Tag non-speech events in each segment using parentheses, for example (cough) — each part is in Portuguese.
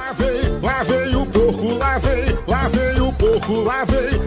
Lá vem o porco, lá vem o porco,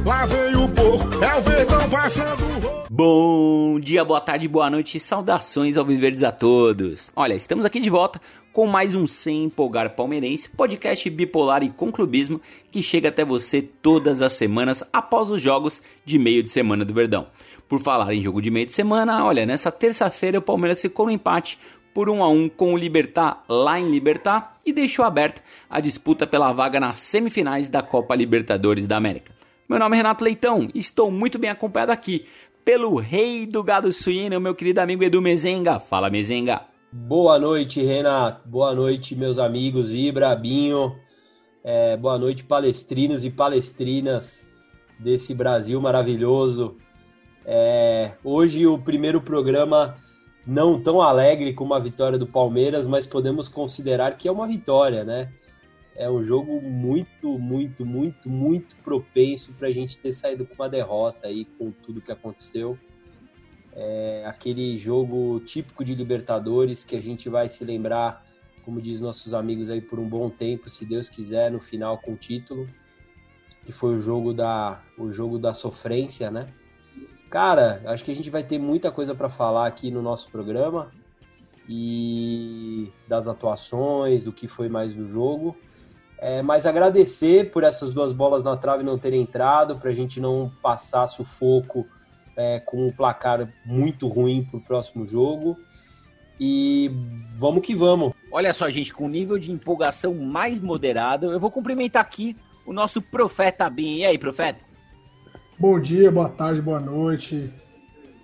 lá vem o porco. É o verdão passando Bom dia, boa tarde, boa noite e saudações ao Viverdes a todos. Olha, estamos aqui de volta com mais um Sem Empolgar Palmeirense, podcast bipolar e com clubismo que chega até você todas as semanas após os jogos de meio de semana do Verdão. Por falar em jogo de meio de semana, olha, nessa terça-feira o Palmeiras ficou no empate por 1 a 1 com o Libertar lá em Libertar e deixou aberta a disputa pela vaga nas semifinais da Copa Libertadores da América. Meu nome é Renato Leitão e estou muito bem acompanhado aqui pelo rei do gado suíno, meu querido amigo Edu Mezenga. Fala, Mezenga. Boa noite, Renato. Boa noite, meus amigos Ibra, Binho. É, boa noite, palestrinos e palestrinas desse Brasil maravilhoso. É, hoje o primeiro programa não tão alegre como a vitória do Palmeiras, mas podemos considerar que é uma vitória, né? É um jogo muito, muito, muito, muito propenso para a gente ter saído com uma derrota aí com tudo que aconteceu. É aquele jogo típico de Libertadores que a gente vai se lembrar, como diz nossos amigos aí, por um bom tempo, se Deus quiser, no final com o título, que foi o jogo da, o jogo da sofrência, né? Cara, acho que a gente vai ter muita coisa para falar aqui no nosso programa e das atuações, do que foi mais do jogo. É, mas agradecer por essas duas bolas na trave não terem entrado, para a gente não passar sufoco é, com um placar muito ruim para o próximo jogo. E vamos que vamos. Olha só, gente, com nível de empolgação mais moderado, eu vou cumprimentar aqui o nosso profeta Bin. E aí, profeta? Bom dia, boa tarde, boa noite.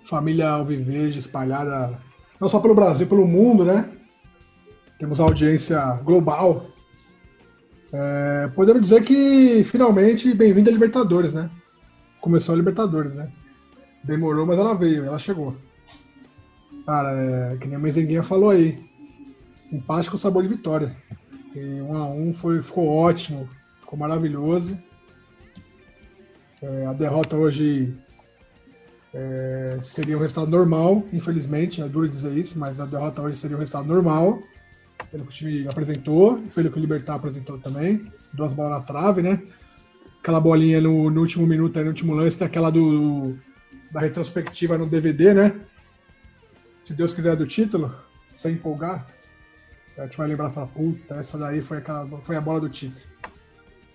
Família Alviverde espalhada não só pelo Brasil, pelo mundo, né? Temos audiência global. É, podemos dizer que finalmente bem-vindo a Libertadores, né? Começou a Libertadores, né? Demorou, mas ela veio, ela chegou. Cara, é, que nem a Mezenguinha falou aí. Empate com sabor de vitória. E um a um foi, ficou ótimo, ficou maravilhoso. É, a derrota hoje é, seria um resultado normal, infelizmente, é duro dizer isso, mas a derrota hoje seria um resultado normal, pelo que o time apresentou, pelo que o Libertar apresentou também. Duas bolas na trave, né? Aquela bolinha no, no último minuto, no último lance, tem aquela do, da retrospectiva no DVD, né? Se Deus quiser do título, sem empolgar, a gente vai lembrar e falar, puta, essa daí foi, aquela, foi a bola do título.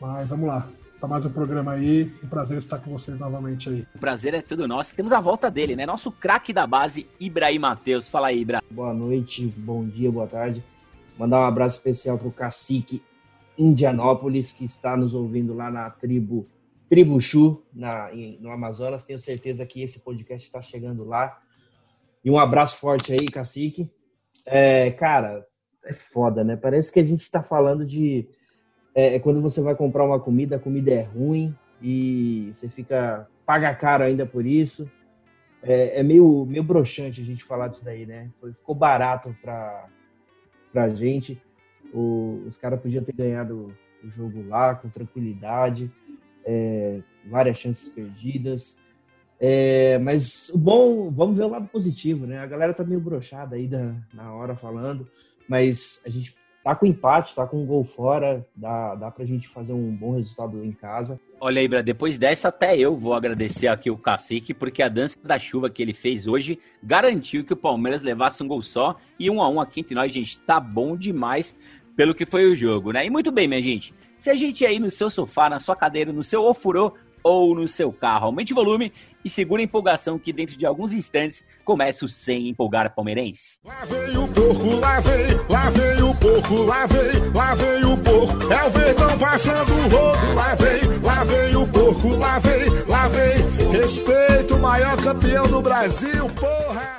Mas vamos lá para mais um programa aí. Um prazer estar com vocês novamente aí. O prazer é todo nosso. Temos a volta dele, né? Nosso craque da base, Ibrahim Matheus. Fala aí, Ibra. Boa noite, bom dia, boa tarde. Mandar um abraço especial para o cacique Indianópolis, que está nos ouvindo lá na tribo Tribo Chu, na, no Amazonas. Tenho certeza que esse podcast está chegando lá. E um abraço forte aí, cacique. É, cara, é foda, né? Parece que a gente está falando de é, é, quando você vai comprar uma comida, a comida é ruim e você fica paga caro ainda por isso. É, é meio, meio broxante a gente falar disso daí, né? Ficou barato para a gente. O, os caras podiam ter ganhado o jogo lá com tranquilidade, é, várias chances perdidas. É, mas o bom, vamos ver o lado positivo, né? A galera tá meio brochada aí da, na hora falando, mas a gente tá com empate, tá com um gol fora, dá, dá pra gente fazer um bom resultado em casa. Olha aí, depois dessa até eu vou agradecer aqui o Cacique, porque a dança da chuva que ele fez hoje garantiu que o Palmeiras levasse um gol só e um a um aqui entre nós, gente, tá bom demais pelo que foi o jogo, né? E muito bem, minha gente, se a gente aí no seu sofá, na sua cadeira, no seu ofurô, ou no seu carro. Aumente o volume e segura a empolgação que dentro de alguns instantes começa o Sem Empolgar Palmeirense. Lá vem o porco, lá vem, lá vem o porco, lá vem, lá vem o porco. É o verdão passando o rodo, lá vem, lá vem o porco, lá vem, lá vem. Respeito o maior campeão do Brasil, porra!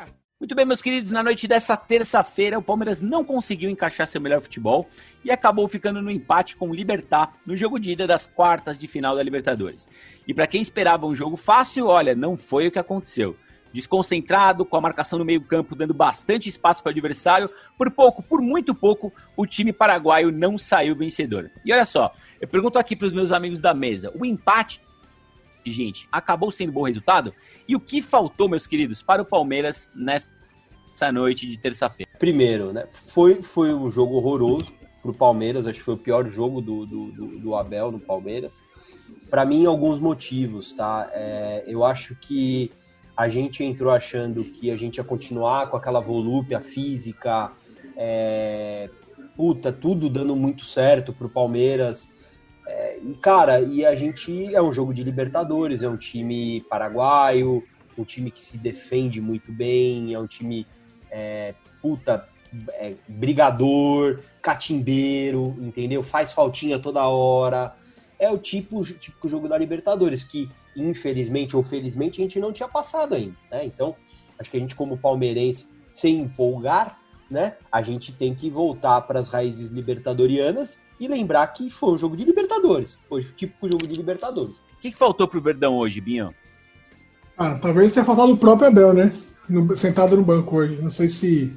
Muito bem, meus queridos, na noite dessa terça-feira, o Palmeiras não conseguiu encaixar seu melhor futebol e acabou ficando no empate com o Libertar no jogo de ida das quartas de final da Libertadores. E para quem esperava um jogo fácil, olha, não foi o que aconteceu. Desconcentrado, com a marcação no meio-campo dando bastante espaço para o adversário, por pouco, por muito pouco, o time paraguaio não saiu vencedor. E olha só, eu pergunto aqui para os meus amigos da mesa: o empate gente, acabou sendo bom resultado? E o que faltou, meus queridos, para o Palmeiras nessa noite de terça-feira? Primeiro, né? Foi, foi um jogo horroroso pro Palmeiras, acho que foi o pior jogo do, do, do, do Abel no Palmeiras. Para mim, alguns motivos, tá? É, eu acho que a gente entrou achando que a gente ia continuar com aquela volúpia física, é, puta, tudo dando muito certo pro Palmeiras. É, e, cara, e a gente é um jogo de Libertadores, é um time paraguaio, um time que se defende muito bem, é um time, é, puta, é, brigador, catimbeiro, entendeu? Faz faltinha toda hora. É o tipo, típico jogo da Libertadores, que infelizmente ou felizmente a gente não tinha passado ainda, né? Então, acho que a gente como palmeirense, sem empolgar, né? A gente tem que voltar para as raízes libertadorianas e lembrar que foi um jogo de Libertadores, foi o típico jogo de Libertadores. O que, que faltou pro Verdão hoje, Binho? Ah, talvez tenha faltado o próprio Abel, né? No, sentado no banco hoje. Não sei se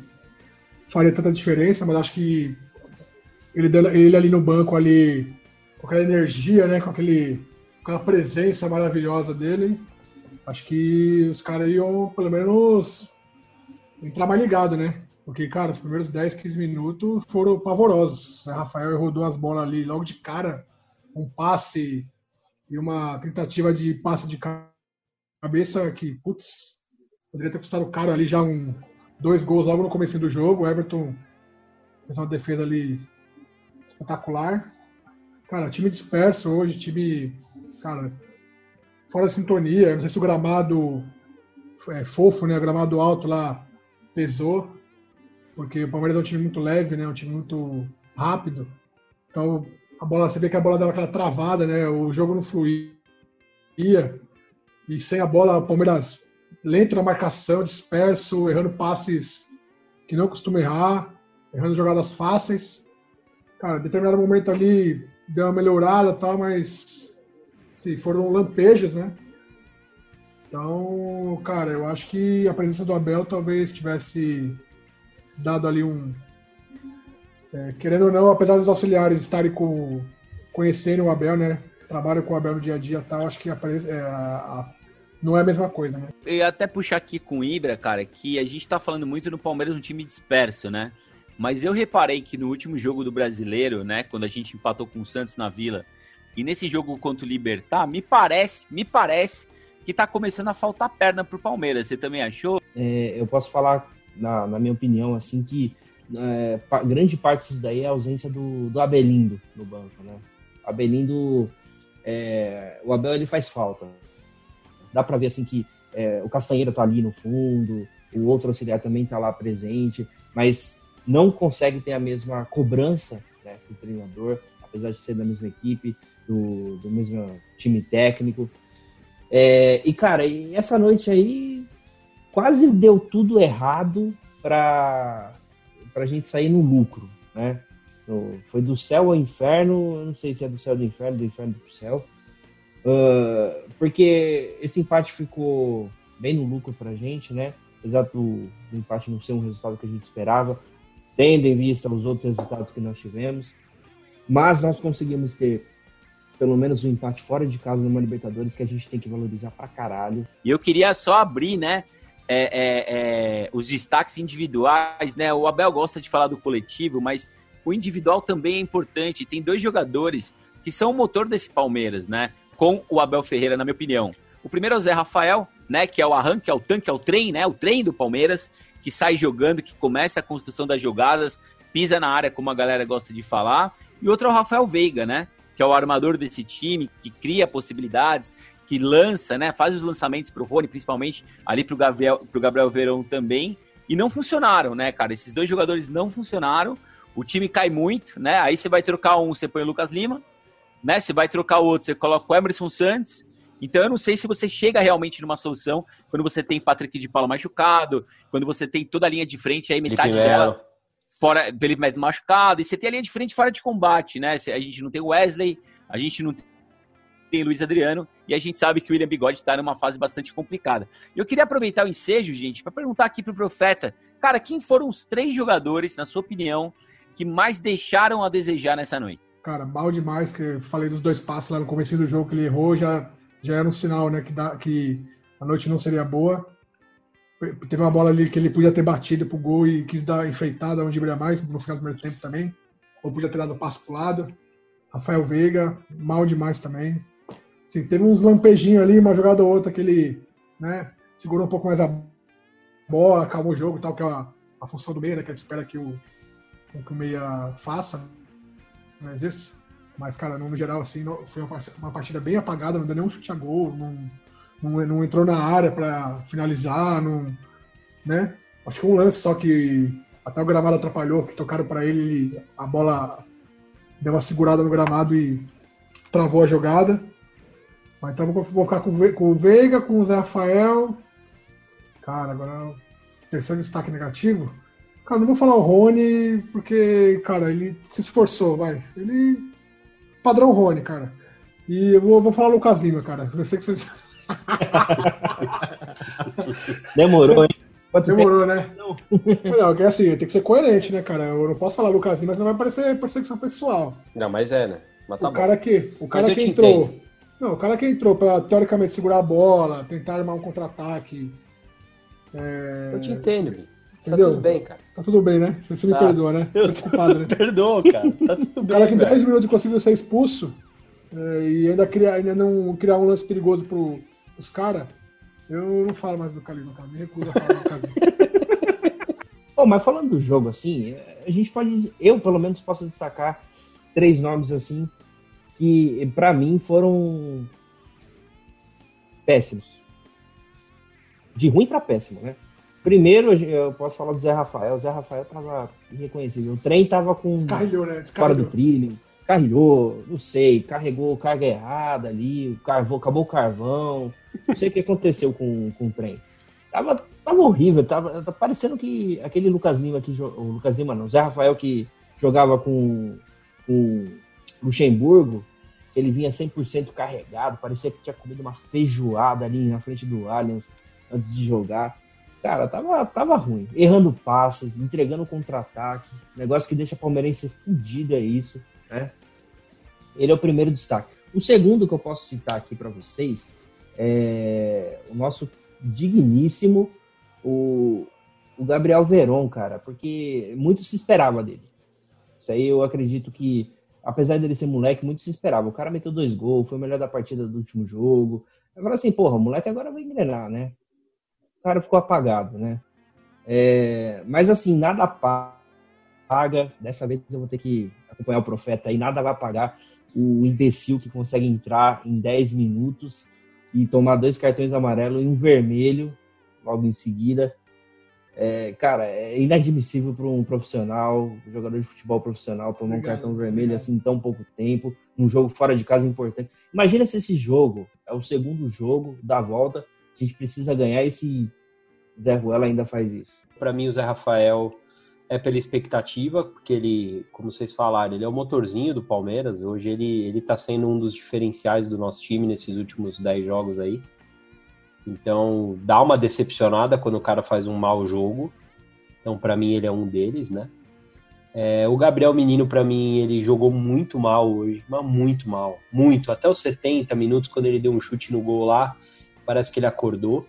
faria tanta diferença, mas acho que ele, ele ali no banco, ali, com aquela energia, né? Com aquele, aquela presença maravilhosa dele, acho que os caras iam, pelo menos, entrar mais ligado, né? Porque, cara, os primeiros 10, 15 minutos foram pavorosos. O Rafael rodou as bolas ali logo de cara, um passe e uma tentativa de passe de cabeça que, putz, poderia ter custado caro ali já um, dois gols logo no começo do jogo. O Everton fez uma defesa ali espetacular. Cara, time disperso hoje, time, cara, fora da sintonia. Não sei se o gramado é fofo, né? O gramado alto lá pesou, porque o Palmeiras é um time muito leve, né? Um time muito rápido. Então, a bola, você vê que a bola dava aquela travada, né? O jogo não fluía. E sem a bola, o Palmeiras lento na marcação, disperso, errando passes que não costuma errar, errando jogadas fáceis. Cara, em determinado momento ali deu uma melhorada tal, mas sim, foram lampejos, né? Então, cara, eu acho que a presença do Abel talvez tivesse dado ali um. É, querendo ou não, apesar dos auxiliares estarem com, conhecendo o Abel, né? Trabalham com o Abel no dia a dia tal, acho que a, é, a não é a mesma coisa, né? Eu ia até puxar aqui com o Ibra, cara, que a gente tá falando muito no Palmeiras um time disperso, né? Mas eu reparei que no último jogo do brasileiro, né, quando a gente empatou com o Santos na Vila, e nesse jogo contra o Libertar, me parece, me parece que tá começando a faltar perna pro Palmeiras. Você também achou? É, eu posso falar, na, na, minha opinião, assim, que é, grande parte disso daí é a ausência do, do Abelindo no banco, né? Abelindo, é, o Abel ele faz falta dá para ver assim que é, o Castanheira tá ali no fundo, o outro auxiliar também tá lá presente, mas não consegue ter a mesma cobrança né, do treinador, apesar de ser da mesma equipe, do, do mesmo time técnico. É, e, cara, e essa noite aí quase deu tudo errado para a gente sair no lucro, né? Foi do céu ao inferno, não sei se é do céu do inferno, do inferno pro céu, Uh, porque esse empate ficou bem no lucro pra gente, né? Apesar do, empate não ser um resultado que a gente esperava, tendo em vista os outros resultados que nós tivemos. Mas nós conseguimos ter pelo menos um empate fora de casa numa Libertadores que a gente tem que valorizar pra caralho. E eu queria só abrir, né? É, é, é, os destaques individuais, né? O Abel gosta de falar do coletivo, mas o individual também é importante. Tem dois jogadores que são o motor desse Palmeiras, né? Com o Abel Ferreira, na minha opinião. O primeiro é o Zé Rafael, né, que é o arranque, é o tanque, é o trem, né, o trem do Palmeiras, que sai jogando, que começa a construção das jogadas, pisa na área, como a galera gosta de falar. E outro é o Rafael Veiga, né, que é o armador desse time, que cria possibilidades, que lança, né, faz os lançamentos para o Rony, principalmente ali para o Gabriel, pro Gabriel Verão também, e não funcionaram, né, cara? Esses dois jogadores não funcionaram, o time cai muito, né? Aí você vai trocar um, você põe o Lucas Lima, né? Você vai trocar o outro, você coloca o Emerson Santos. Então eu não sei se você chega realmente numa solução quando você tem Patrick de Paula machucado, quando você tem toda a linha de frente aí metade Felipe dela Melo. fora Felipe machucado, e você tem a linha de frente fora de combate, né? A gente não tem Wesley, a gente não tem Luiz Adriano e a gente sabe que o William Bigode está numa fase bastante complicada. Eu queria aproveitar o ensejo, gente, para perguntar aqui pro Profeta, cara, quem foram os três jogadores, na sua opinião, que mais deixaram a desejar nessa noite? Cara, mal demais, que eu falei dos dois passos lá no começo do jogo que ele errou, já, já era um sinal, né, que, dá, que a noite não seria boa. Teve uma bola ali que ele podia ter batido pro gol e quis dar enfeitada onde brilha mais no final do primeiro tempo também. ou podia ter dado passo pro lado. Rafael Veiga, mal demais também. Assim, teve uns lampejinhos ali, uma jogada ou outra que ele né, segurou um pouco mais a bola, acalmou o jogo e tal, que é a, a função do meia, né, que a gente espera que o, que o meia faça. Mas isso. Mas, cara, no geral, assim, foi uma partida bem apagada, não deu nenhum chute a gol, não, não, não entrou na área para finalizar, não, né? Acho que um lance só que até o gramado atrapalhou, que tocaram para ele, a bola deu uma segurada no gramado e travou a jogada. Mas então vou, ficar com, com o Veiga, com o Zé Rafael. Cara, agora terceiro destaque negativo. Cara, não vou falar o Rony, porque, cara, ele se esforçou, vai. Ele. Padrão Rony, cara. E eu vou, vou falar o Lucas Lima, cara. Eu sei que vocês. (laughs) Demorou, hein? Quanto Demorou, tempo? né? Não. (laughs) não, é assim, tem que ser coerente, né, cara? Eu não posso falar Lucas Lima, mas não vai parecer perseguição pessoal. Não, mas é, né? Mas tá o cara que, o cara que entrou. Entendo. Não, o cara que entrou pra teoricamente segurar a bola, tentar armar um contra-ataque. É... Eu te entendo, Tá Entendeu? tudo bem, cara. Tá tudo bem, né? Você me tá. perdoa, né? (laughs) Eu desculpado, né? Perdoa, cara. Tá tudo (laughs) bem. O cara que em 10 minutos conseguiu ser expulso é, e ainda, criar, ainda não criar um lance perigoso pro, os caras, eu não falo mais do Calino, cara. Me recuso a falar do Casimiro. (laughs) Bom, mas falando do jogo, assim, a gente pode. Eu, pelo menos, posso destacar três nomes, assim, que para mim foram péssimos. De ruim para péssimo, né? Primeiro, eu posso falar do Zé Rafael. O Zé Rafael tava irreconhecível. O trem tava com. Descarrilhou, né? Descarrilhou. Fora do trilho carregou, não sei, carregou carga errada ali, o carvão, acabou o carvão, não sei o que aconteceu com, com o trem. Tava, tava horrível, tava, tava parecendo que aquele Lucas Lima que o Lucas Lima não, o Zé Rafael que jogava com, com Luxemburgo, ele vinha 100% carregado, parecia que tinha comido uma feijoada ali na frente do Allianz antes de jogar. Cara, tava, tava ruim. Errando passes, entregando contra-ataque. Negócio que deixa a palmeirense fudido é isso, né? Ele é o primeiro destaque. O segundo que eu posso citar aqui para vocês é o nosso digníssimo, o, o Gabriel Veron, cara, porque muito se esperava dele. Isso aí eu acredito que, apesar dele ser moleque, muito se esperava. O cara meteu dois gols, foi o melhor da partida do último jogo. Agora assim, porra, o moleque agora vai engrenar, né? O cara ficou apagado, né? É, mas assim, nada paga. Dessa vez eu vou ter que acompanhar o profeta aí, nada vai pagar o imbecil que consegue entrar em 10 minutos e tomar dois cartões amarelos e um vermelho logo em seguida. É, cara, é inadmissível para um profissional, um jogador de futebol profissional, tomar um cartão vermelho assim em tão pouco tempo, um jogo fora de casa importante. Imagina se esse jogo é o segundo jogo da volta, a gente precisa ganhar e se Zé Ruela ainda faz isso. Para mim, o Zé Rafael é pela expectativa, porque ele, como vocês falaram, ele é o motorzinho do Palmeiras. Hoje ele, ele tá sendo um dos diferenciais do nosso time nesses últimos 10 jogos aí. Então, dá uma decepcionada quando o cara faz um mau jogo. Então, para mim, ele é um deles, né? É, o Gabriel Menino, para mim, ele jogou muito mal hoje, mas muito mal, muito. Até os 70 minutos, quando ele deu um chute no gol lá, parece que ele acordou.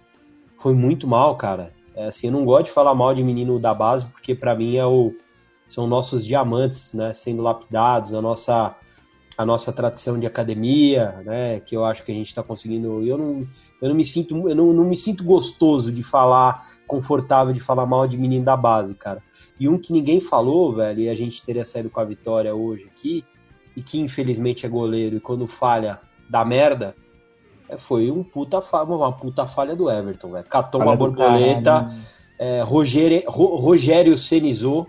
Foi muito mal, cara. É, assim, eu não gosto de falar mal de menino da base, porque para mim é o, são nossos diamantes, né, sendo lapidados, a nossa a nossa tradição de academia, né, que eu acho que a gente está conseguindo. Eu não, eu não me sinto, eu não, não me sinto gostoso de falar, confortável de falar mal de menino da base, cara. E um que ninguém falou, velho, e a gente teria saído com a vitória hoje aqui, e que infelizmente é goleiro e quando falha dá merda, foi um puta falha, uma puta falha do Everton, velho. Catou falha uma borboleta, é, Rogério, Rogério Senizou,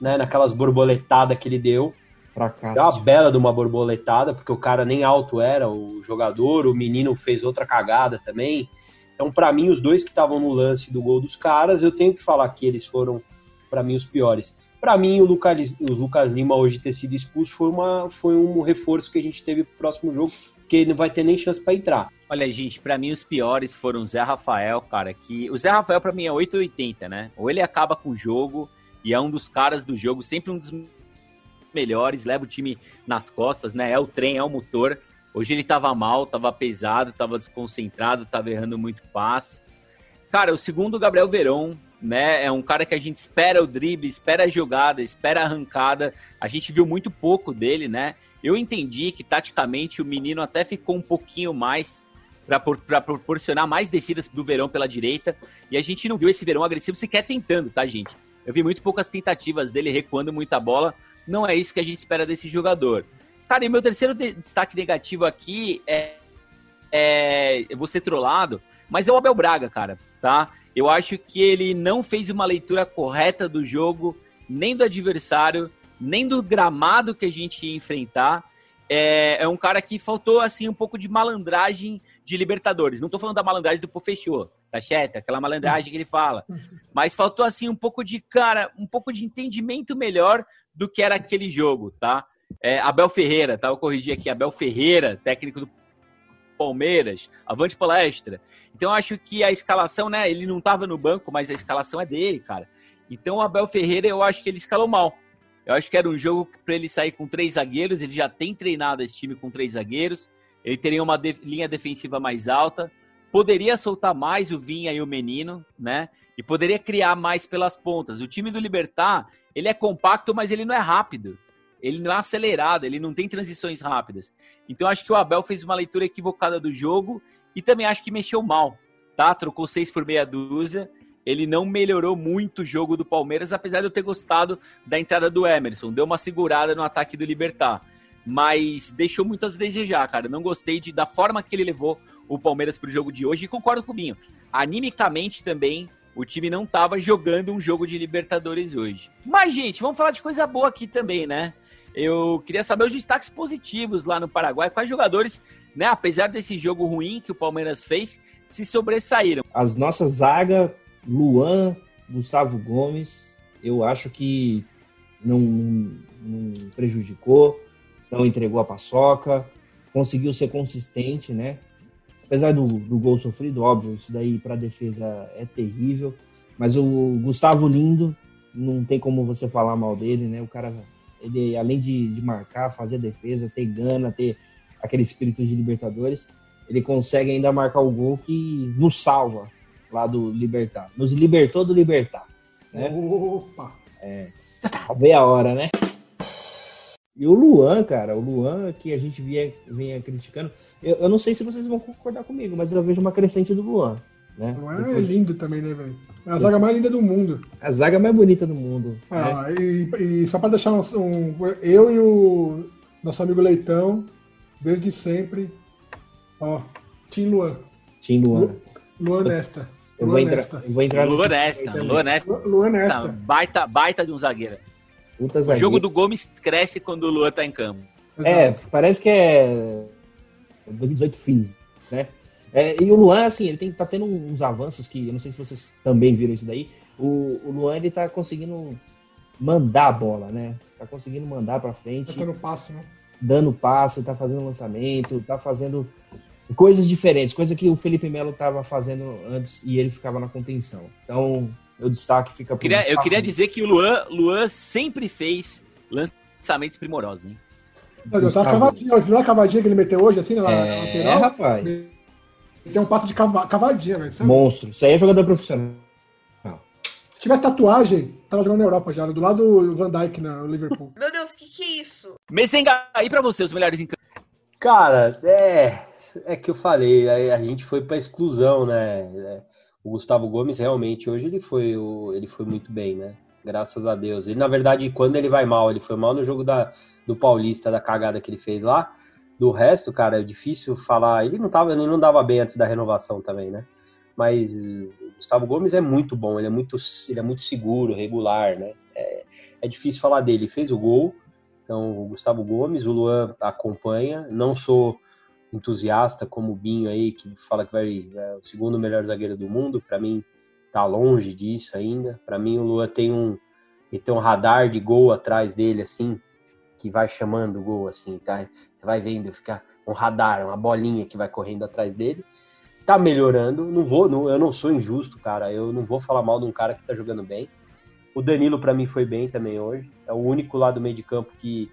né, naquelas borboletadas que ele deu. Cá. Deu uma bela de uma borboletada, porque o cara nem alto era, o jogador, o menino fez outra cagada também. Então, para mim, os dois que estavam no lance do gol dos caras, eu tenho que falar que eles foram, para mim, os piores. Para mim, o Lucas, o Lucas Lima hoje ter sido expulso foi, uma, foi um reforço que a gente teve pro próximo jogo, porque não vai ter nem chance para entrar. Olha, gente, para mim os piores foram o Zé Rafael, cara, que o Zé Rafael para mim é 880, né? Ou ele acaba com o jogo e é um dos caras do jogo, sempre um dos melhores, leva o time nas costas, né? É o trem, é o motor. Hoje ele tava mal, tava pesado, tava desconcentrado, tava errando muito passo. Cara, o segundo, Gabriel Verão, né? É um cara que a gente espera o drible, espera a jogada, espera a arrancada. A gente viu muito pouco dele, né? Eu entendi que taticamente o menino até ficou um pouquinho mais para proporcionar mais descidas do verão pela direita. E a gente não viu esse verão agressivo sequer tentando, tá, gente? Eu vi muito poucas tentativas dele recuando muita bola. Não é isso que a gente espera desse jogador. Cara, e meu terceiro de destaque negativo aqui é, é. Eu vou ser trollado, mas é o Abel Braga, cara, tá? Eu acho que ele não fez uma leitura correta do jogo, nem do adversário, nem do gramado que a gente ia enfrentar é, é, um cara que faltou assim um pouco de malandragem de Libertadores. Não tô falando da malandragem do Pofechô, tá certo? Aquela malandragem que ele fala. Mas faltou assim um pouco de cara, um pouco de entendimento melhor do que era aquele jogo, tá? É, Abel Ferreira, tá? Eu corrigi aqui, Abel Ferreira, técnico do Palmeiras, avante palestra. Então eu acho que a escalação, né? Ele não tava no banco, mas a escalação é dele, cara. Então o Abel Ferreira, eu acho que ele escalou mal. Eu acho que era um jogo para ele sair com três zagueiros. Ele já tem treinado esse time com três zagueiros. Ele teria uma de linha defensiva mais alta. Poderia soltar mais o Vinha e o Menino, né? E poderia criar mais pelas pontas. O time do Libertar, ele é compacto, mas ele não é rápido. Ele não é acelerado, ele não tem transições rápidas. Então acho que o Abel fez uma leitura equivocada do jogo e também acho que mexeu mal, tá? Trocou seis por meia dúzia ele não melhorou muito o jogo do Palmeiras, apesar de eu ter gostado da entrada do Emerson. Deu uma segurada no ataque do Libertar. Mas deixou muito a desejar, cara. Não gostei de, da forma que ele levou o Palmeiras para o jogo de hoje. E concordo com o Binho. Animicamente também, o time não estava jogando um jogo de Libertadores hoje. Mas, gente, vamos falar de coisa boa aqui também, né? Eu queria saber os destaques positivos lá no Paraguai. Quais jogadores, né, apesar desse jogo ruim que o Palmeiras fez, se sobressaíram? As nossas zaga Luan, Gustavo Gomes, eu acho que não, não, prejudicou, não entregou a paçoca, conseguiu ser consistente, né? Apesar do, do gol sofrido, óbvio, isso daí para a defesa é terrível, mas o Gustavo Lindo, não tem como você falar mal dele, né? O cara, ele além de, de marcar, fazer defesa, ter gana, ter aquele espírito de Libertadores, ele consegue ainda marcar o gol que nos salva, lá do Libertar. Nos libertou do Libertar. Né? Opa! É. Ver a hora, né? E o Luan, cara, o Luan que a gente vinha, vinha criticando, eu, eu não sei se vocês vão concordar comigo, mas eu vejo uma crescente do Luan. Né? O Luan é Depois... é lindo também, né, velho? É a zaga mais linda do mundo. A zaga mais bonita do mundo. Ah, né? e, e, só para deixar um, um, Eu e o nosso amigo Leitão, desde sempre, ó, Tim Luan. Tim Luan. Luan Nesta. Eu vou, entrar, eu vou entrar Luanesta, Luanesta. Luanesta. Baita, baita de um zagueiro. Puta o zagueiro. jogo do Gomes cresce quando o Luan tá em campo. É, parece que é 2018 fins, né? É, e o Luan, assim, ele tem, tá tendo uns avanços que eu não sei se vocês também viram isso daí. O, o Luan, ele tá conseguindo mandar a bola, né? Tá conseguindo mandar pra frente. Tá dando passe, né? Dando passe, tá fazendo lançamento, tá fazendo coisas diferentes, coisa que o Felipe Melo estava fazendo antes e ele ficava na contenção. Então, o destaque fica por eu queria, eu queria dizer que o Luan, Luan sempre fez lançamentos primorosos, hein? Mas tá cavadinha, não é cavadinha que ele meteu hoje, assim, na é, lateral? É, rapaz. Tem um passo de cavadinha, velho. Monstro. Isso aí é jogador profissional. Se tivesse tatuagem, tava jogando na Europa já, do lado do Van Dijk no Liverpool. Meu Deus, o que, que é isso? Messenga, aí pra você, os melhores em campo. Cara, é é que eu falei, a, a gente foi para exclusão, né? É, o Gustavo Gomes realmente hoje ele foi, ele foi muito bem, né? Graças a Deus. Ele, na verdade, quando ele vai mal, ele foi mal no jogo da, do Paulista, da cagada que ele fez lá. Do resto, cara, é difícil falar. Ele não, tava, ele não dava bem antes da renovação também, né? Mas Gustavo Gomes é muito bom, ele é muito, ele é muito seguro, regular, né? É, é difícil falar dele. Ele fez o gol, então o Gustavo Gomes, o Luan acompanha. Não sou entusiasta como o Binho aí, que fala que vai é o segundo melhor zagueiro do mundo, para mim tá longe disso ainda. Para mim o Lua tem um tem um radar de gol atrás dele assim, que vai chamando o gol assim, tá? Você vai vendo ficar um radar, uma bolinha que vai correndo atrás dele. Tá melhorando, não vou, não, eu não sou injusto, cara. Eu não vou falar mal de um cara que tá jogando bem. O Danilo para mim foi bem também hoje. É o único lá do meio de campo que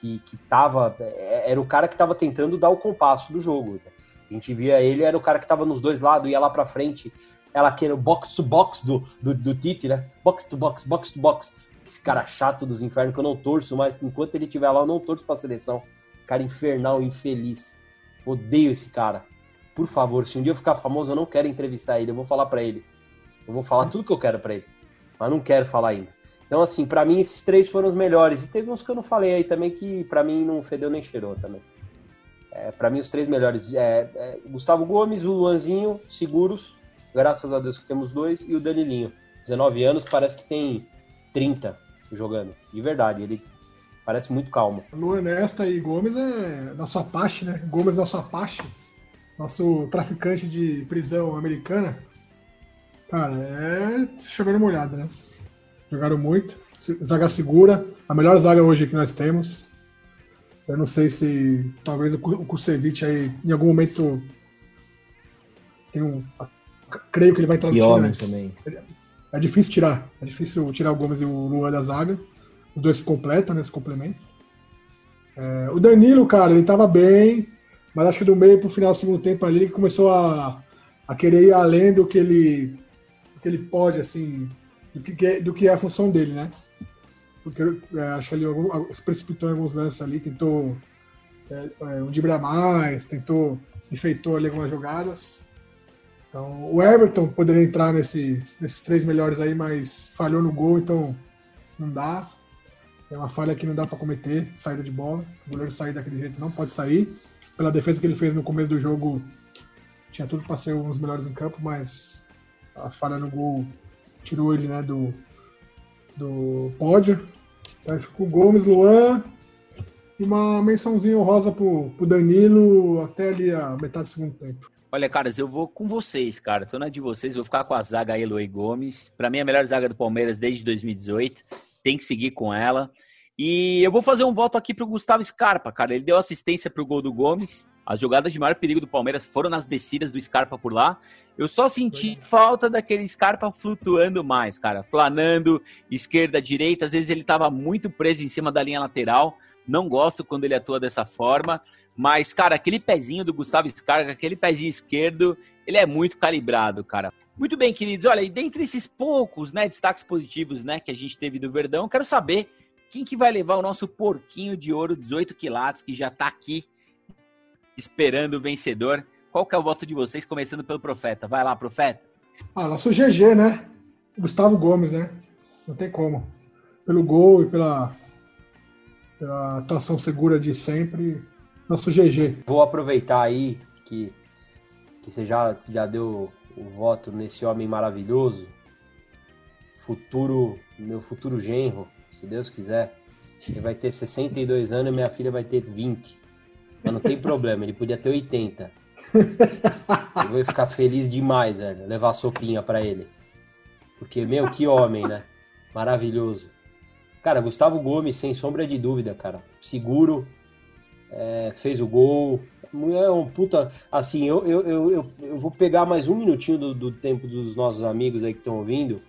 que, que tava. É, era o cara que estava tentando dar o compasso do jogo. A gente via ele, era o cara que estava nos dois lados, ia lá para frente, ela quer o box to box do, do, do Tite, né? Box to box, box to box. Esse cara chato dos infernos que eu não torço, mas enquanto ele estiver lá, eu não torço pra seleção. Cara infernal, infeliz. Odeio esse cara. Por favor, se um dia eu ficar famoso, eu não quero entrevistar ele. Eu vou falar para ele. Eu vou falar tudo que eu quero para ele. Mas não quero falar ainda. Então, assim, para mim, esses três foram os melhores. E teve uns que eu não falei aí também, que para mim não fedeu nem cheirou também. É, para mim, os três melhores. É, é, Gustavo Gomes, o Luanzinho, seguros. Graças a Deus que temos dois. E o Danilinho. 19 anos, parece que tem 30 jogando. De verdade, ele parece muito calmo. Luan Nesta e Gomes é nosso Apache, né? Gomes nosso Apache. Nosso traficante de prisão americana. Cara, é chovendo molhada, né? Jogaram muito. Zaga segura. A melhor zaga hoje que nós temos. Eu não sei se talvez o Kusevich aí em algum momento tem um. Creio que ele vai entrar no time. Homem também. É difícil tirar. É difícil tirar o Gomes e o Luan da zaga. Os dois se completam nesse complemento. É, o Danilo, cara, ele tava bem, mas acho que do meio pro final do segundo tempo ali ele começou a, a querer ir além do que ele, do que ele pode, assim, do que, é, do que é a função dele, né? Porque é, acho que ele algum, se precipitou em alguns lances ali, tentou é, é, um driblar mais, tentou, enfeitou ali algumas jogadas. Então, o Everton poderia entrar nesse, nesses três melhores aí, mas falhou no gol, então não dá. É uma falha que não dá para cometer, saída de bola. O goleiro sair daquele jeito não pode sair. Pela defesa que ele fez no começo do jogo, tinha tudo para ser um dos melhores em campo, mas a falha no gol tirou ele né, do, do pódio. Então ficou Gomes, Luan e uma mençãozinha honrosa pro, pro Danilo até ali a metade do segundo tempo. Olha, caras, eu vou com vocês, cara. Tô na de vocês, vou ficar com a zaga Eloy Gomes. Para mim, a melhor zaga do Palmeiras desde 2018 tem que seguir com ela. E eu vou fazer um voto aqui pro Gustavo Scarpa, cara. Ele deu assistência pro gol do Gomes. As jogadas de maior perigo do Palmeiras foram nas descidas do Scarpa por lá. Eu só senti falta daquele Scarpa flutuando mais, cara. Flanando, esquerda, direita. Às vezes ele estava muito preso em cima da linha lateral. Não gosto quando ele atua dessa forma. Mas, cara, aquele pezinho do Gustavo Scarpa, aquele pezinho esquerdo, ele é muito calibrado, cara. Muito bem, queridos. Olha, e dentre esses poucos né, destaques positivos né, que a gente teve do Verdão, quero saber quem que vai levar o nosso porquinho de ouro 18 quilates, que já está aqui esperando o vencedor. Qual que é o voto de vocês, começando pelo Profeta? Vai lá, Profeta. Ah, nosso GG, né? Gustavo Gomes, né? Não tem como. Pelo gol e pela, pela atuação segura de sempre, nosso GG. Vou aproveitar aí que, que você já, já deu o voto nesse homem maravilhoso, futuro, meu futuro genro, se Deus quiser. Ele vai ter 62 anos e minha filha vai ter 20. Mas não tem problema, ele podia ter 80. Eu vou ficar feliz demais, velho, levar a sopinha para ele. Porque, meu, que homem, né? Maravilhoso. Cara, Gustavo Gomes, sem sombra de dúvida, cara. Seguro, é, fez o gol, é um puta. Assim, eu, eu, eu, eu, vou pegar mais um minutinho do, do tempo dos nossos amigos aí que estão ouvindo.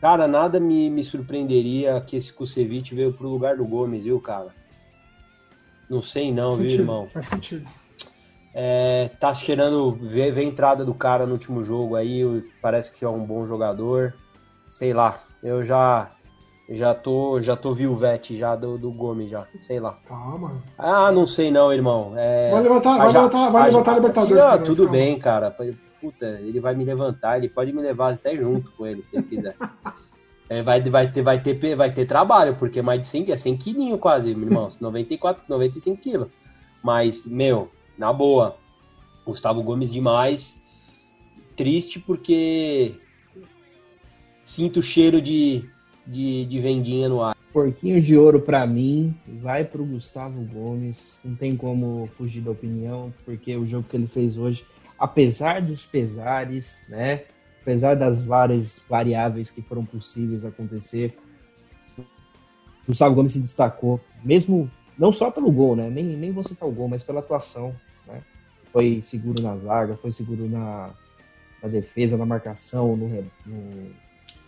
Cara, nada me, me surpreenderia que esse Kusevich veio pro lugar do Gomes, viu, cara? Não sei não, sentido, viu, irmão? Faz sentido. É, tá cheirando. Vê, vê a entrada do cara no último jogo aí, parece que é um bom jogador. Sei lá, eu já já tô, já tô viuvete já do, do Gomes já, sei lá. Calma. Ah, não sei não, irmão. É, vai levantar, vai já, levantar, vai levantar a Libertadores. Assim, tudo calma. bem, cara. Puta, ele vai me levantar, ele pode me levar até junto com ele, se ele quiser. (laughs) É, vai, vai, ter, vai, ter, vai ter trabalho, porque mais de 100, é 100 quilinhos quase, meu irmão. (laughs) 94, 95 quilos. Mas, meu, na boa. Gustavo Gomes demais. Triste porque sinto o cheiro de, de, de vendinha no ar. Porquinho de ouro para mim vai pro Gustavo Gomes. Não tem como fugir da opinião, porque o jogo que ele fez hoje, apesar dos pesares, né? Apesar das várias variáveis que foram possíveis acontecer, Gustavo Gomes se destacou, mesmo não só pelo gol, né? Nem, nem vou citar o gol, mas pela atuação, né? Foi seguro na zaga, foi seguro na, na defesa, na marcação, no, no,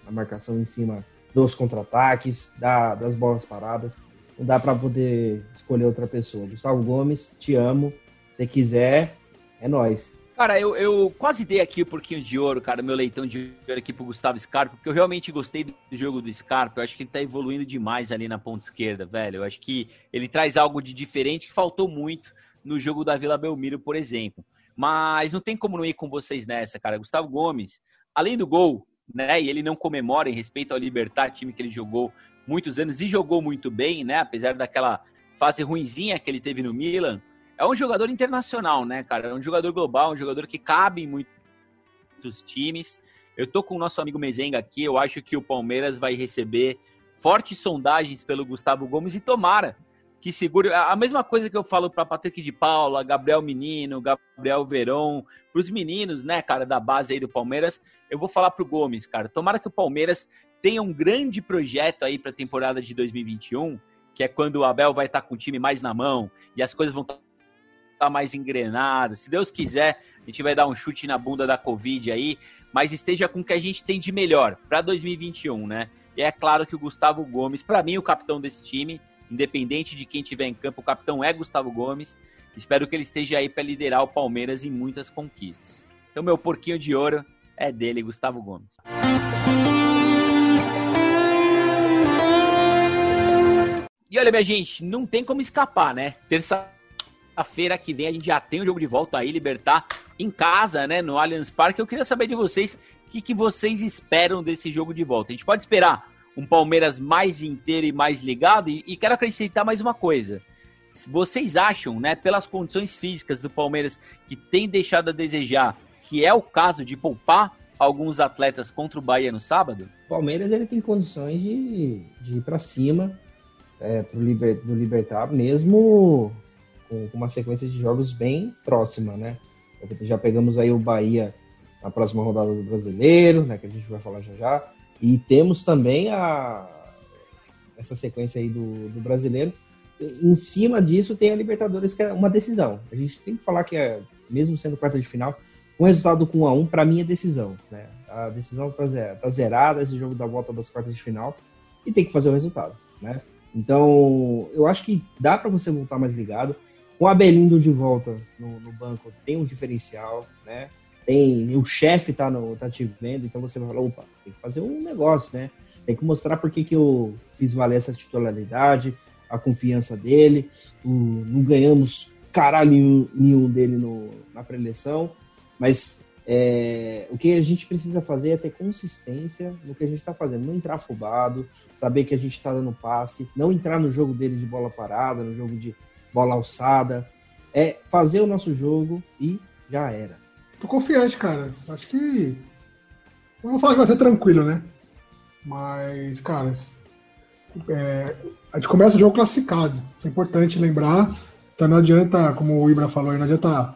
na marcação em cima dos contra-ataques, da, das bolas paradas. Não dá para poder escolher outra pessoa. Gustavo Gomes, te amo. Se quiser, é nós. Cara, eu, eu quase dei aqui um pouquinho de ouro, cara, meu leitão de ouro aqui pro Gustavo Scarpa, porque eu realmente gostei do jogo do Scarpa. Eu acho que ele tá evoluindo demais ali na ponta esquerda, velho. Eu acho que ele traz algo de diferente que faltou muito no jogo da Vila Belmiro, por exemplo. Mas não tem como não ir com vocês nessa, cara. Gustavo Gomes, além do gol, né? E ele não comemora em respeito ao Libertar, time que ele jogou muitos anos e jogou muito bem, né? Apesar daquela fase ruinzinha que ele teve no Milan é um jogador internacional, né, cara? É um jogador global, um jogador que cabe em muitos times. Eu tô com o nosso amigo Mezenga aqui, eu acho que o Palmeiras vai receber fortes sondagens pelo Gustavo Gomes e tomara que segure. A mesma coisa que eu falo para Patrick de Paula, Gabriel Menino, Gabriel Verón, para os meninos, né, cara, da base aí do Palmeiras, eu vou falar pro Gomes, cara. Tomara que o Palmeiras tenha um grande projeto aí para a temporada de 2021, que é quando o Abel vai estar tá com o time mais na mão e as coisas vão estar tá tá mais engrenada. Se Deus quiser, a gente vai dar um chute na bunda da Covid aí, mas esteja com o que a gente tem de melhor para 2021, né? E é claro que o Gustavo Gomes, para mim, o capitão desse time, independente de quem tiver em campo, o capitão é Gustavo Gomes. Espero que ele esteja aí para liderar o Palmeiras em muitas conquistas. Então, meu porquinho de ouro é dele, Gustavo Gomes. E olha, minha gente, não tem como escapar, né? Terça feira que vem a gente já tem o jogo de volta aí, Libertar em casa, né, no Allianz Parque. Eu queria saber de vocês o que, que vocês esperam desse jogo de volta. A gente pode esperar um Palmeiras mais inteiro e mais ligado? E, e quero acrescentar mais uma coisa. Vocês acham, né, pelas condições físicas do Palmeiras, que tem deixado a desejar, que é o caso de poupar alguns atletas contra o Bahia no sábado? O Palmeiras ele tem condições de, de ir para cima é, pro liber, do Libertar, mesmo com, uma sequência de jogos bem próxima, né? Já pegamos aí o Bahia na próxima rodada do Brasileiro, né? Que a gente vai falar já já. E temos também a essa sequência aí do, do Brasileiro. Em cima disso tem a Libertadores, que é uma decisão. A gente tem que falar que, é, mesmo sendo quarta de final, um resultado com 1 a 1 para mim é decisão. Né? A decisão está tá zerada, esse jogo da volta das quartas de final, e tem que fazer o resultado. Né? Então, eu acho que dá para você voltar mais ligado. O Abelindo de volta no, no, banco, tem um diferencial, né? Tem, o chefe tá, no, tá te vendo, então você vai falar, opa, tem que fazer um negócio, né? Tem que mostrar por que eu fiz valer essa titularidade, a confiança dele. O, não ganhamos caralho nenhum dele no, na preleção, mas é, o que a gente precisa fazer é ter consistência no que a gente está fazendo, não entrar afobado, saber que a gente está dando passe, não entrar no jogo dele de bola parada, no jogo de bola alçada. É fazer o nosso jogo e já era. Tô confiante, cara. Acho que. Não vou falar que vai ser tranquilo, né? Mas, cara, é... a gente começa o jogo classificado. Isso é importante lembrar. Então não adianta, como o Ibra falou, não adianta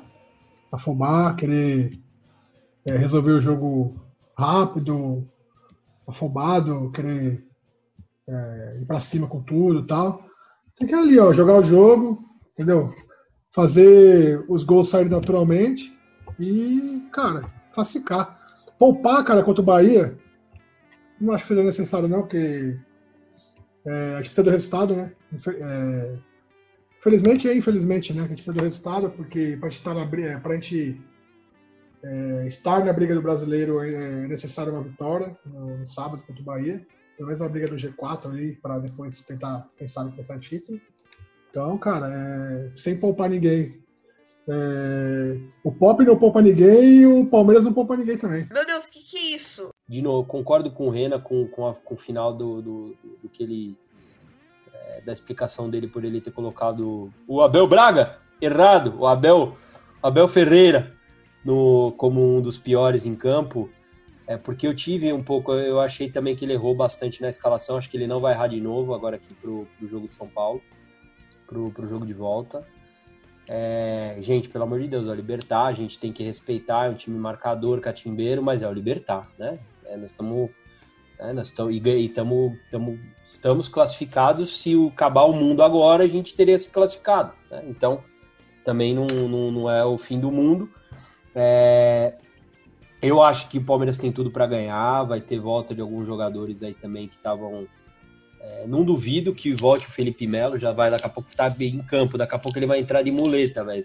afobar, querer é, resolver o jogo rápido, afobado, querer é, ir para cima com tudo e tal. Tem que ali, ó, jogar o jogo, entendeu? Fazer os gols saírem naturalmente e, cara, classificar. Poupar, cara, contra o Bahia, não acho que seja necessário, não, porque é, a gente precisa do resultado, né? É, felizmente infelizmente, né? A gente precisa do resultado, porque para estar na briga, pra gente é, estar na briga do brasileiro é necessário uma vitória no, no sábado contra o Bahia. Pelo menos uma briga do G4 ali, para depois tentar pensar em pensar em título. Então, cara, é, sem poupar ninguém. É, o Pop não poupa ninguém e o Palmeiras não poupa ninguém também. Meu Deus, o que, que é isso? De novo, concordo com o Rena com, com, a, com o final do, do, do que ele. É, da explicação dele por ele ter colocado o Abel Braga, errado, o Abel, Abel Ferreira, no, como um dos piores em campo. É porque eu tive um pouco, eu achei também que ele errou bastante na escalação. Acho que ele não vai errar de novo agora aqui pro, pro jogo de São Paulo pro, pro jogo de volta. É, gente, pelo amor de Deus, é o Libertar, a gente tem que respeitar, é um time marcador, catimbeiro, mas é o Libertar, né? É, nós estamos é, nós estamos e tamo, tamo, estamos classificados. Se o acabar o mundo agora, a gente teria se classificado. Né? Então, também não, não, não, é o fim do mundo. É, eu acho que o Palmeiras tem tudo para ganhar. Vai ter volta de alguns jogadores aí também que estavam é, não duvido que volte o Felipe Melo, já vai daqui a pouco estar tá bem em campo, daqui a pouco ele vai entrar de muleta, velho.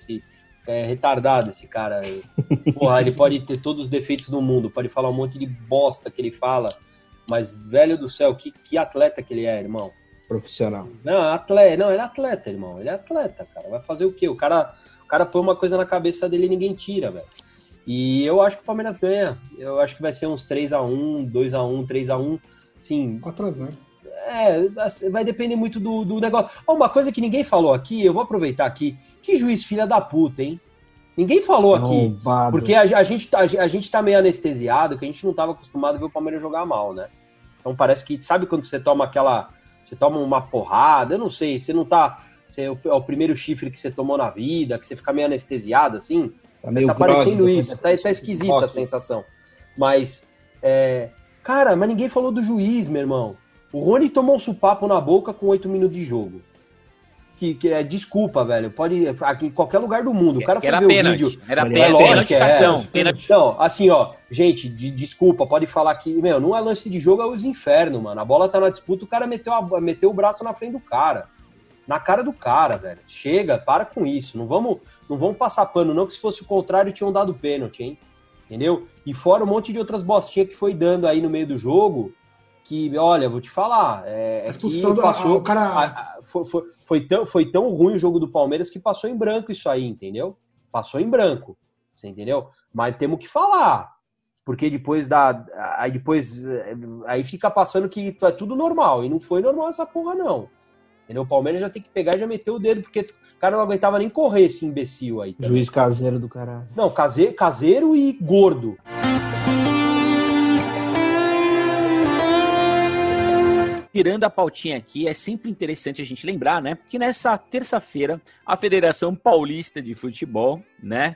É retardado esse cara. (laughs) Porra, ele pode ter todos os defeitos do mundo, pode falar um monte de bosta que ele fala, mas, velho do céu, que, que atleta que ele é, irmão. Profissional. Não, atleta, não, ele é atleta, irmão. Ele é atleta, cara. Vai fazer o quê? O cara, o cara põe uma coisa na cabeça dele e ninguém tira, velho. E eu acho que o Palmeiras ganha. Eu acho que vai ser uns 3x1, 2x1, 3x1. Sim. 4x0. É, vai depender muito do, do negócio. Oh, uma coisa que ninguém falou aqui, eu vou aproveitar aqui. Que juiz filha da puta, hein? Ninguém falou aqui. Roubado. Porque a, a, gente, tá, a, a, gente tá meio anestesiado, que a gente não tava acostumado a ver o Palmeiras jogar mal, né? Então parece que, sabe quando você toma aquela. Você toma uma porrada, eu não sei, você não tá. Você, é, o, é primeiro chifre que você tomou na vida, que você fica meio anestesiado assim. Tá, meio tá parecendo isso, tá, tá esquisita a sensação. Mas, é, cara, mas ninguém falou do juiz, meu irmão. O Rony tomou um supapo na boca com oito minutos de jogo. Que, que, é desculpa, velho. Pode aqui em qualquer lugar do mundo. O cara foi era ver pênalti, o vídeo. Era pênalti, é lógico que cartão, é. Então, assim, ó, gente, de, desculpa, pode falar que, meu, não é lance de jogo, é os infernos, mano. A bola tá na disputa, o cara meteu, a, meteu o braço na frente do cara na cara do cara, velho. Chega, para com isso. Não vamos, não vamos passar pano, não, que se fosse o contrário tinham dado pênalti, hein? Entendeu? E fora um monte de outras bostinhas que foi dando aí no meio do jogo, que, olha, vou te falar, é, é que passou, a, o cara... A, a, foi, foi, foi, tão, foi tão ruim o jogo do Palmeiras que passou em branco isso aí, entendeu? Passou em branco, você entendeu? Mas temos que falar, porque depois da, aí depois, aí fica passando que é tudo normal, e não foi normal essa porra não. Entendeu? O Palmeiras já tem que pegar e já meter o dedo, porque o cara não aguentava nem correr esse imbecil aí. Também. Juiz caseiro do caralho. Não, caseiro, caseiro e gordo. Tirando a pautinha aqui, é sempre interessante a gente lembrar, né, que nessa terça-feira a Federação Paulista de Futebol, né,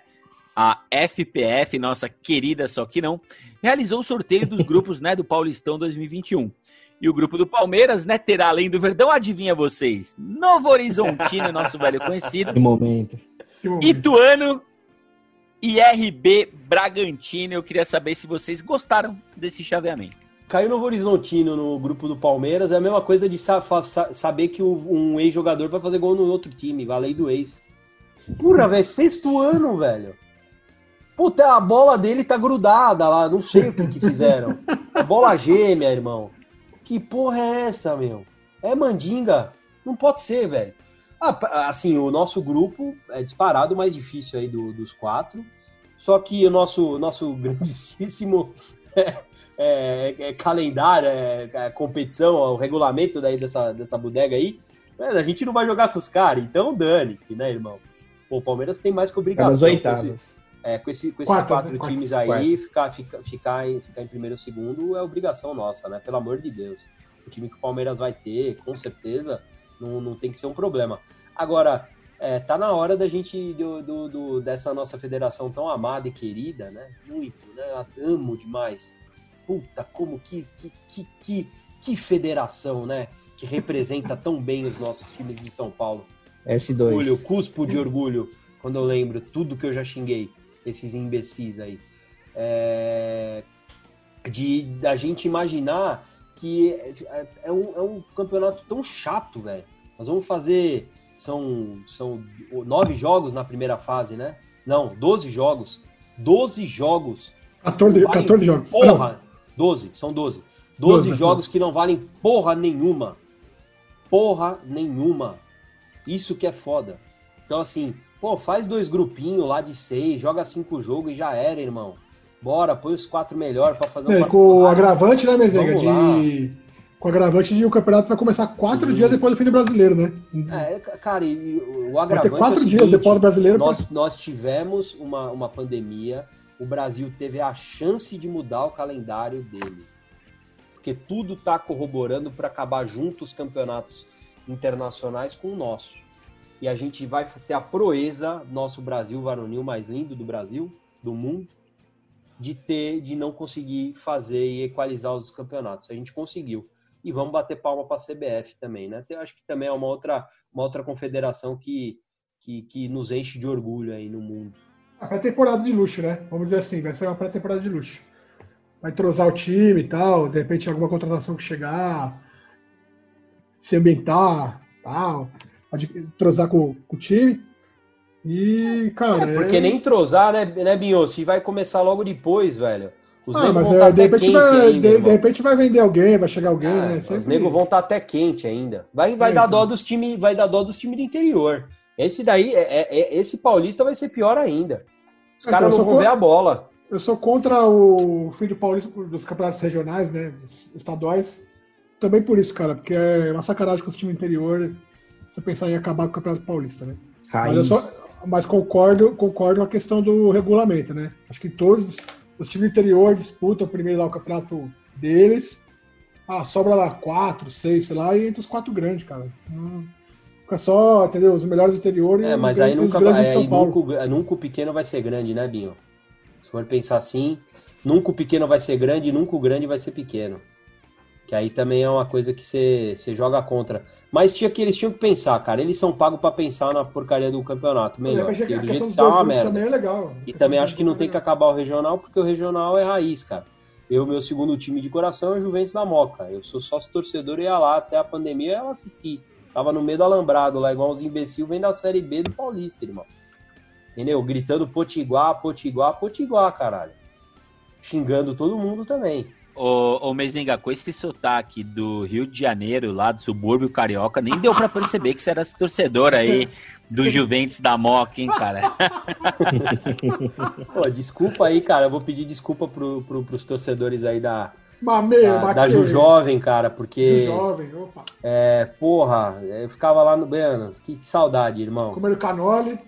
a FPF, nossa querida só que não, realizou o sorteio dos (laughs) grupos, né, do Paulistão 2021. E o grupo do Palmeiras, né, terá além do Verdão, adivinha vocês? Novo Horizontino, nosso velho conhecido. Que momento. Ituano e RB Bragantino. Eu queria saber se vocês gostaram desse chaveamento. Caiu Novo Horizontino no grupo do Palmeiras é a mesma coisa de sa saber que um ex-jogador vai fazer gol no outro time, valei do ex. Pura, velho, sexto ano, velho. Puta, a bola dele tá grudada lá, não sei o que, que fizeram. A bola gêmea, irmão. Que porra é essa, meu? É mandinga? Não pode ser, velho. Ah, assim, o nosso grupo é disparado mais difícil aí do, dos quatro. Só que o nosso, nosso (laughs) grandíssimo é, é calendário, é, é, competição, o regulamento daí dessa, dessa bodega aí, a gente não vai jogar com os caras, então dane-se, né, irmão? Pô, o Palmeiras tem mais que obrigação. É, é, com, esse, com esses quatro, quatro times quatro, aí, ficar, ficar, ficar, em, ficar em primeiro ou segundo é obrigação nossa, né? Pelo amor de Deus. O time que o Palmeiras vai ter, com certeza, não, não tem que ser um problema. Agora, é, tá na hora da gente, do, do, do, dessa nossa federação tão amada e querida, né? Muito, né? Eu amo demais. Puta, como que, que, que, que, que federação, né? Que representa tão bem os nossos times de São Paulo. S2. Orgulho, cuspo de orgulho quando eu lembro tudo que eu já xinguei esses imbecis aí. É, de da gente imaginar que é, é, um, é um campeonato tão chato, velho. Nós vamos fazer. São, são nove jogos na primeira fase, né? Não, 12 jogos. 12 jogos. 14, valem 14 jogos. Porra! 12, são 12. 12, 12 jogos 12. que não valem porra nenhuma. Porra nenhuma. Isso que é foda. Então, assim, Pô, faz dois grupinhos lá de seis, joga cinco jogos e já era, irmão. Bora, põe os quatro melhores para fazer um. É, com o agravante, né, Mezenga? De... Com o agravante de o campeonato vai começar quatro Sim. dias depois do fim do brasileiro, né? É, cara, e o agravante. Vai ter quatro é dias depois do brasileiro. Nós, pra... nós tivemos uma, uma pandemia, o Brasil teve a chance de mudar o calendário dele. Porque tudo tá corroborando para acabar junto os campeonatos internacionais com o nosso e a gente vai ter a proeza, nosso Brasil varonil mais lindo do Brasil, do mundo, de ter, de não conseguir fazer e equalizar os campeonatos. A gente conseguiu. E vamos bater palma para a CBF também, né? Eu acho que também é uma outra, uma outra confederação que, que, que nos enche de orgulho aí no mundo. A pré-temporada de luxo, né? Vamos dizer assim, vai ser uma pré-temporada de luxo. Vai trozar o time e tal, de repente alguma contratação que chegar, se ambientar, tal pode trozar com, com o time. E, cara. É, porque nem entrosar, né, né, Binho? Se vai começar logo depois, velho. Os ah, mas é, de, repente vai, ainda, de, de, repente vai vender alguém, vai chegar alguém, ah, né? Sempre... Os negros vão estar tá até quente ainda. Vai, vai é, dar então. dó dos times, vai dar dó dos times do interior. Esse daí, é, é, é esse paulista vai ser pior ainda. Os então, caras não vão ver a bola. Eu sou contra o fim do paulista dos campeonatos regionais, né? Estaduais. Também por isso, cara, porque é uma sacanagem com os times do interior você pensar em acabar com o campeonato paulista, né? Raiz. Mas, só, mas concordo, concordo com a questão do regulamento, né? Acho que todos os times do interior disputam primeiro lá o campeonato deles. Ah, sobra lá quatro, seis, sei lá, e entre os quatro grandes, cara. Hum, fica só, entendeu? Os melhores do interior é, mas aí nunca, grandes de São Paulo. Nunca, nunca o pequeno vai ser grande, né, Binho? Se for pensar assim, nunca o pequeno vai ser grande e nunca o grande vai ser pequeno. Que aí também é uma coisa que você joga contra. Mas tinha que eles tinham que pensar, cara. Eles são pagos para pensar na porcaria do campeonato. Melhor. É, do jeito tá uma merda. Também é legal. E também acho que não tem que acabar o regional, porque o regional é raiz, cara. Eu, meu segundo time de coração é o Juventus da Moca. Eu sou sócio torcedor e ia lá até a pandemia eu assisti. Tava no meio do alambrado lá, igual uns imbecil, vem da Série B do Paulista, irmão. Entendeu? Gritando Potiguar, Potiguar, Potiguar, caralho. Xingando todo mundo também. Ô, ô Mezenga, com esse sotaque do Rio de Janeiro, lá do subúrbio carioca, nem deu para perceber que você era torcedor aí do (laughs) Juventus da Moca, hein, cara? (laughs) Pô, desculpa aí, cara. Eu vou pedir desculpa pro, pro, pros torcedores aí da, da, da Ju Jovem, cara, porque. Ju Jovem, opa. É, porra, eu ficava lá no. Benas. que saudade, irmão. Comendo canole.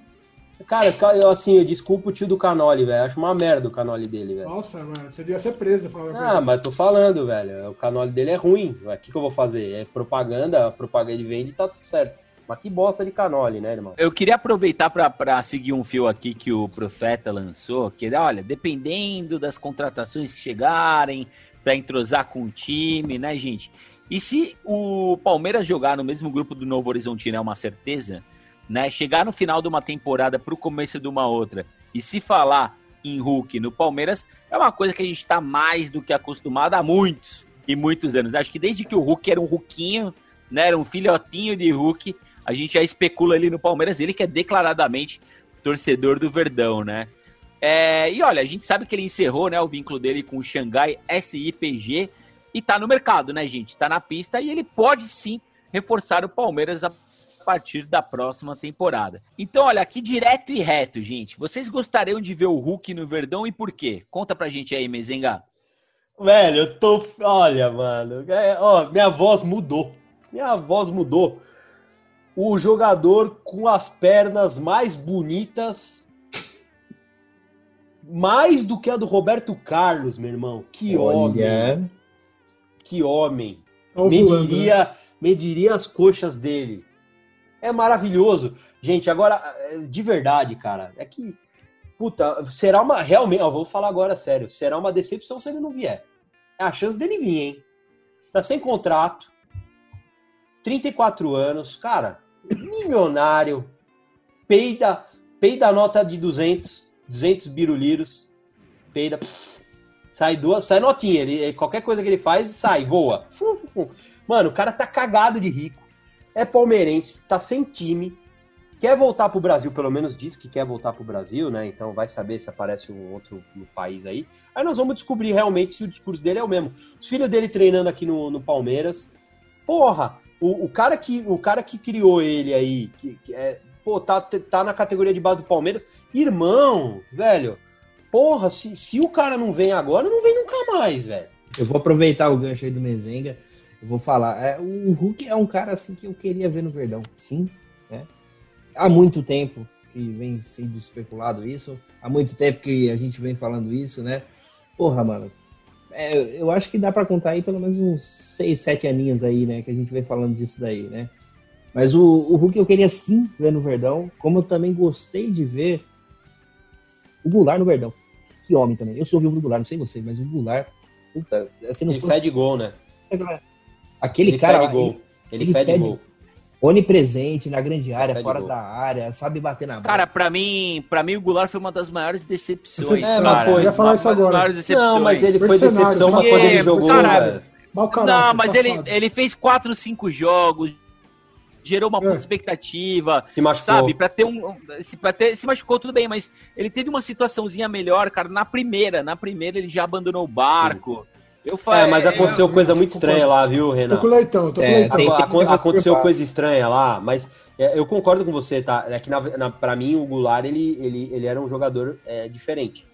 Cara, eu, assim, eu desculpo o tio do Canoli, velho. Acho uma merda o Canoli dele, velho. Nossa, mano, você devia ser preso. Ah, mas tô falando, velho. O Canoli dele é ruim. O que, que eu vou fazer? É propaganda, a propaganda ele vende e tá tudo certo. Mas que bosta de canole, né, irmão? Eu queria aproveitar para seguir um fio aqui que o Profeta lançou, que olha, dependendo das contratações que chegarem, para entrosar com o time, né, gente? E se o Palmeiras jogar no mesmo grupo do Novo Horizontino é uma certeza, né? Chegar no final de uma temporada para o começo de uma outra e se falar em Hulk no Palmeiras é uma coisa que a gente está mais do que acostumado há muitos e muitos anos. Acho que desde que o Hulk era um Hulkinho, né, era um filhotinho de Hulk, a gente já especula ali no Palmeiras, ele que é declaradamente torcedor do Verdão, né? É, e olha, a gente sabe que ele encerrou né, o vínculo dele com o Xangai SIPG e tá no mercado, né, gente? Tá na pista e ele pode sim reforçar o Palmeiras a partir da próxima temporada. Então, olha, aqui direto e reto, gente. Vocês gostariam de ver o Hulk no Verdão e por quê? Conta pra gente aí, Mezenga. Velho, eu tô. Olha, mano. É, ó, minha voz mudou. Minha voz mudou. O jogador com as pernas mais bonitas. Mais do que a do Roberto Carlos, meu irmão. Que Olha. homem. Que homem. Tá mediria, mediria as coxas dele. É maravilhoso. Gente, agora, de verdade, cara, é que, puta, será uma, realmente, ó, vou falar agora sério, será uma decepção se ele não vier. É a chance dele vir, hein? Tá sem contrato, 34 anos, cara, milionário, peida, peida a nota de 200, 200 biruliros, peida, pff, sai duas, sai notinha, ele, qualquer coisa que ele faz, sai, voa. Fum, fum, fum. Mano, o cara tá cagado de rico é palmeirense, tá sem time, quer voltar pro Brasil, pelo menos diz que quer voltar pro Brasil, né? Então vai saber se aparece um outro no país aí. Aí nós vamos descobrir realmente se o discurso dele é o mesmo. Os filhos dele treinando aqui no, no Palmeiras. Porra, o, o, cara que, o cara que criou ele aí, que, que é, pô, tá, tá na categoria de base do Palmeiras. Irmão, velho, porra, se, se o cara não vem agora, não vem nunca mais, velho. Eu vou aproveitar o gancho aí do Mezenga eu vou falar. É, o Hulk é um cara assim que eu queria ver no Verdão, sim. Né? Há muito tempo que vem sendo especulado isso, há muito tempo que a gente vem falando isso, né? Porra, mano. É, eu acho que dá para contar aí pelo menos uns seis, sete aninhos aí, né? Que a gente vem falando disso daí, né? Mas o, o Hulk eu queria sim ver no Verdão, como eu também gostei de ver o Goulart no Verdão. Que homem também. Eu sou vivo do Goulart, não sei você, mas o Goulart. Puta, não Ele fosse... fede gol, né? Aquele ele cara. Fede gol. Ele, ele fede, fede gol. Onipresente na grande área, fora da área, sabe bater na bola. Cara, pra mim, pra mim o Goulart foi uma das maiores decepções. É, não foi. Eu ia falar isso agora. Não, mas ele foi decepção quando ele jogou. Cara, não, mas ele, ele fez 4, 5 jogos gerou uma É. puta expectativa, Se machucou. sabe? Pra ter um. Se, pra ter, se machucou, tudo bem, mas ele teve uma situaçãozinha melhor, cara. Na primeira, na primeira ele já abandonou o barco. Eu É, falei. mas aconteceu eu- coisa eu muito estranha lá, viu, Tô Renan? com o leitão, tô com É, leitão. aconteceu coisa estranha lá, mas é, eu concordo com você, tá? É que na, na, pra mim o Goulart ele, ele, ele era um jogador é, diferente.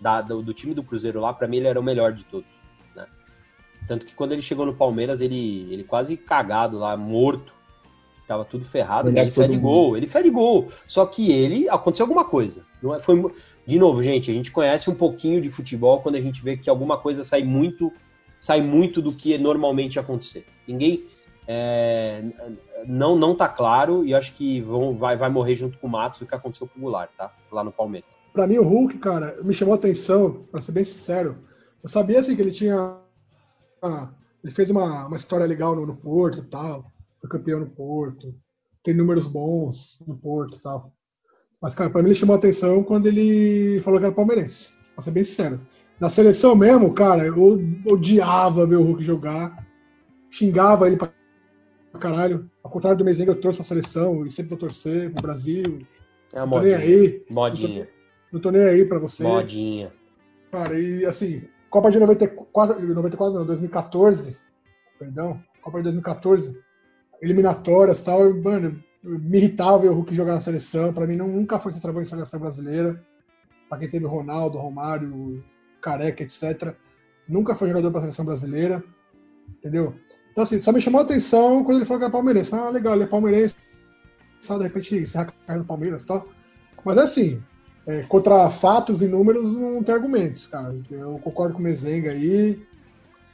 Da, do, do time do Cruzeiro lá, pra mim ele era o melhor de todos. Né? Tanto que quando ele chegou no Palmeiras, ele, ele quase cagado lá, morto. Tava tudo ferrado, Melhor ele fede mundo. gol, ele fede gol. Só que ele aconteceu alguma coisa. Não é, foi, de novo, gente, a gente conhece um pouquinho de futebol quando a gente vê que alguma coisa sai muito, sai muito do que normalmente acontecer. Ninguém é, não não tá claro e acho que vão, vai, vai morrer junto com o Matos o que aconteceu com o Goulart, tá? Lá no Palmeiras. Pra mim, o Hulk, cara, me chamou a atenção, pra ser bem sincero. Eu sabia, assim, que ele tinha. ah, ele fez uma, uma história legal no, no Porto e tal. Foi campeão no Porto. Tem números bons no Porto e tal. Mas, cara, pra mim ele chamou a atenção quando ele falou que era palmeirense. Pra ser bem sincero. Na seleção mesmo, cara, eu odiava ver o Hulk jogar. Xingava ele pra caralho. Ao contrário do Mezenga, eu trouxe pra seleção e sempre vou torcer pro Brasil. É a Não tô nem modinha. aí. Modinha. Não tô nem aí pra você. Modinha. Cara, e assim, Copa de 94, 94 não, 2014, perdão, Copa de 2014, eliminatórias e tal, eu, mano, me irritava ver o Hulk jogar na seleção, pra mim não, nunca foi centroavante em seleção brasileira, pra quem teve Ronaldo, Romário, Careca, etc, nunca foi jogador pra seleção brasileira, entendeu? Então assim, só me chamou a atenção quando ele falou que era palmeirense, ah, legal, ele é palmeirense, só de repente encerra a carreira no Palmeiras e tal, mas é assim, é, contra fatos e números não tem argumentos, cara. Eu concordo com o Mezenga aí.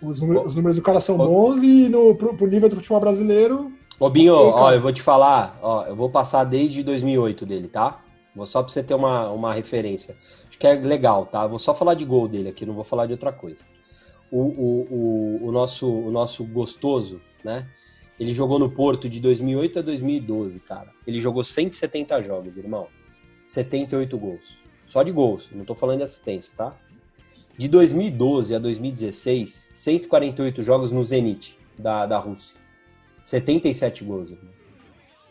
Os números, os números do cara são bons e no, pro, pro nível do futebol brasileiro. Ô, Binho, Ok, ó, eu vou te falar, ó, eu vou passar desde 2008 dele, tá? Vou só pra você ter uma, uma referência. Acho que é legal, tá? Vou só falar de gol dele aqui, não vou falar de outra coisa. O, o, o, o nosso, o nosso gostoso, né? Ele jogou no Porto de 2008 a 2012, cara. Ele jogou 170 jogos, irmão. 78 gols. Só de gols, não tô falando de assistência, tá? De 2012 a 2016, 148 jogos no Zenit da, da Rússia. 77 gols. irmão.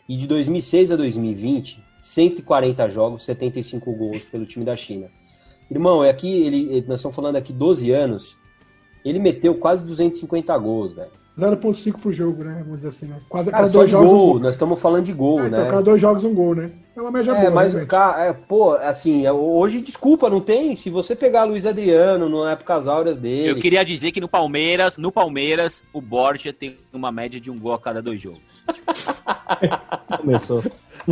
E de 2006 a 2020, 140 jogos, 75 gols pelo time da China. Irmão, é aqui, ele- nós estamos falando aqui 12 anos, ele meteu quase 250 gols, velho. 0,5 por jogo, né? Vamos dizer assim, né? Quase a Cara, cada dois jogos um gol, gol. nós estamos falando de gol, É, né? então, cada dois jogos um gol, né? É uma média É, boa. mas, cara, é, pô, assim, é, hoje, desculpa, não tem. Se você pegar Luiz Adriano, na épocas áureas dele. Eu queria dizer que no Palmeiras, no Palmeiras, o Borja tem uma média de um gol a cada dois jogos. (laughs) Começou.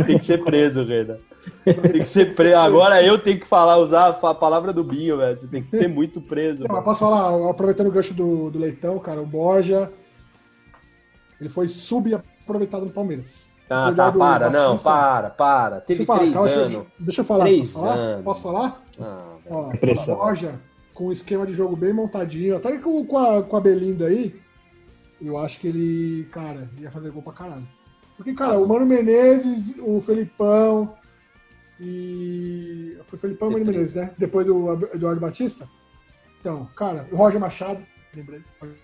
Tem que ser preso, Renan. Tem que ser preso. Agora eu tenho que falar, usar a palavra do Binho, velho. Você tem que ser muito preso. Não, posso falar, aproveitando o gancho do, do Leitão, cara, o Borja. Ele foi subaproveitado no Palmeiras. Ah, tá, do para, não, para, para. Teve Deixa falar, três calma, eu- anos. Deixa eu falar. Três posso falar? anos. Posso falar? Ah. Ó, Pressão. a Borja, com um esquema de jogo bem montadinho, até com, com, a, com a Belinda aí, eu acho que ele, cara, ia fazer gol pra caralho. Porque, cara, o Mano Menezes, o Felipão e. Foi o Felipão e o Mano. Menezes, né? Depois do Eduardo Batista. Então, cara, o Roger Machado, lembrei. Roger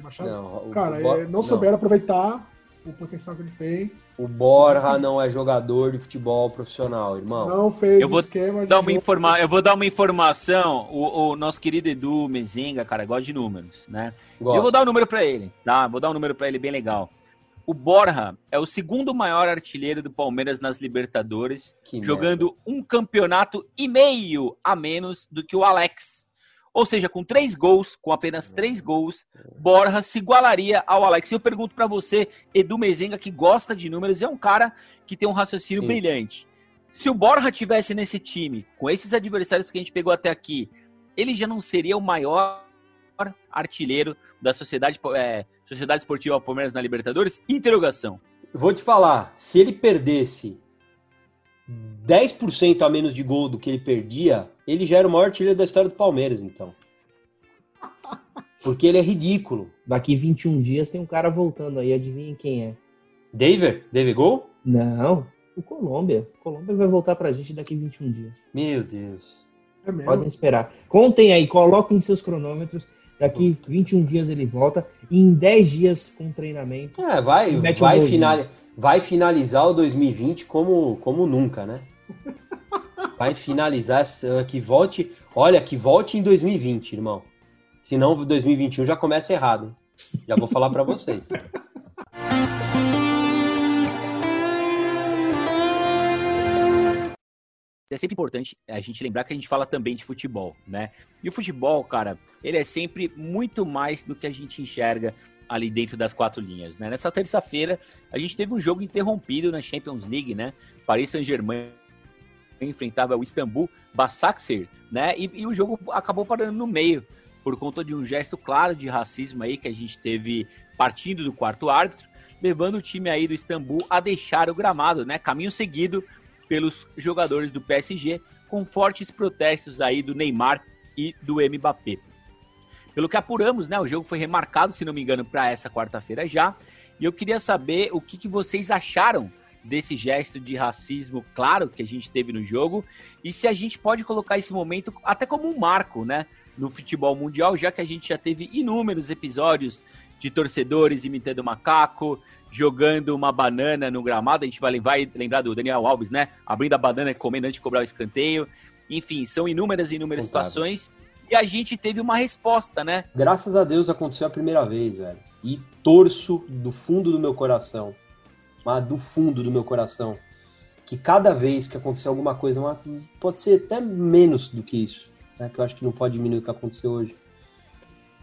Machado. Não, o- cara, Bo- é, não souberam aproveitar o potencial que ele tem. O Borja não é jogador de futebol profissional, irmão. Não fez Eu vou esquema de Dar uma informa... Eu vou dar uma informação. O, o nosso querido Edu Mezenga, cara, gosta de números, né? Gosto. Eu vou dar um número pra ele, tá? Vou dar um número pra ele bem legal. O Borja é o segundo maior artilheiro do Palmeiras nas Libertadores, Que jogando um campeonato e meio a menos do que o Alex. Ou seja, com três gols, com apenas três gols, Borja se igualaria ao Alex. E eu pergunto pra você, Edu Mezenga, que gosta de números, é um cara que tem um raciocínio Sim. brilhante. Se o Borja tivesse nesse time, com esses adversários que a gente pegou até aqui, ele já não seria o maior artilheiro da Sociedade, é, Sociedade Esportiva Palmeiras na Libertadores? Interrogação. Vou te falar, se ele perdesse 10% a menos de gol do que ele perdia, ele já era o maior artilheiro da história do Palmeiras, então. Porque ele é ridículo. Daqui 21 dias tem um cara voltando aí, adivinha quem é? David? David Gol? Não, o Colômbia. O Colômbia vai voltar pra gente daqui 21 dias. Meu Deus. É mesmo. Podem esperar. Contem aí, coloquem seus cronômetros. Daqui 21 dias ele volta. E em 10 dias com treinamento. É, vai, um vai golzinho. final. Vai finalizar o 2020 como, como nunca, né? (laughs) Vai finalizar que volte, olha, que volte em 2020, irmão. Senão 2021 já começa errado. Já vou falar para vocês. (laughs) é sempre importante a gente lembrar que a gente fala também de futebol, né? E o futebol, cara, ele é sempre muito mais do que a gente enxerga ali dentro das quatro linhas, né? Nessa terça-feira, a gente teve um jogo interrompido na Champions League, né? Paris Saint-Germain enfrentava o Istambul Basaksehir, né? E, e, o jogo acabou parando no meio por conta de um gesto claro de racismo aí que a gente teve partindo do quarto árbitro, levando o time aí do Istambul a deixar o gramado, né? Caminho seguido pelos jogadores do PSG, com fortes protestos aí do Neymar e do Mbappé. Pelo que apuramos, né, o jogo foi remarcado, se não me engano, para essa quarta-feira já. E eu queria saber o que, que vocês acharam desse gesto de racismo claro que a gente teve no jogo e se a gente pode colocar esse momento até como um marco, né, no futebol mundial, já que a gente já teve inúmeros episódios de torcedores imitando macaco, jogando uma banana no gramado. A gente vai, vai lembrar do Daniel Alves, né? Abrindo a banana e comendo antes de cobrar o escanteio. Enfim, são inúmeras e inúmeras Contadas. situações. E a gente teve uma resposta, né? Graças a Deus aconteceu a primeira vez, velho. E torço do fundo do meu coração, mas do fundo do meu coração, que cada vez que acontecer alguma coisa, pode ser até menos do que isso, né? Que eu acho que não pode diminuir o que aconteceu hoje.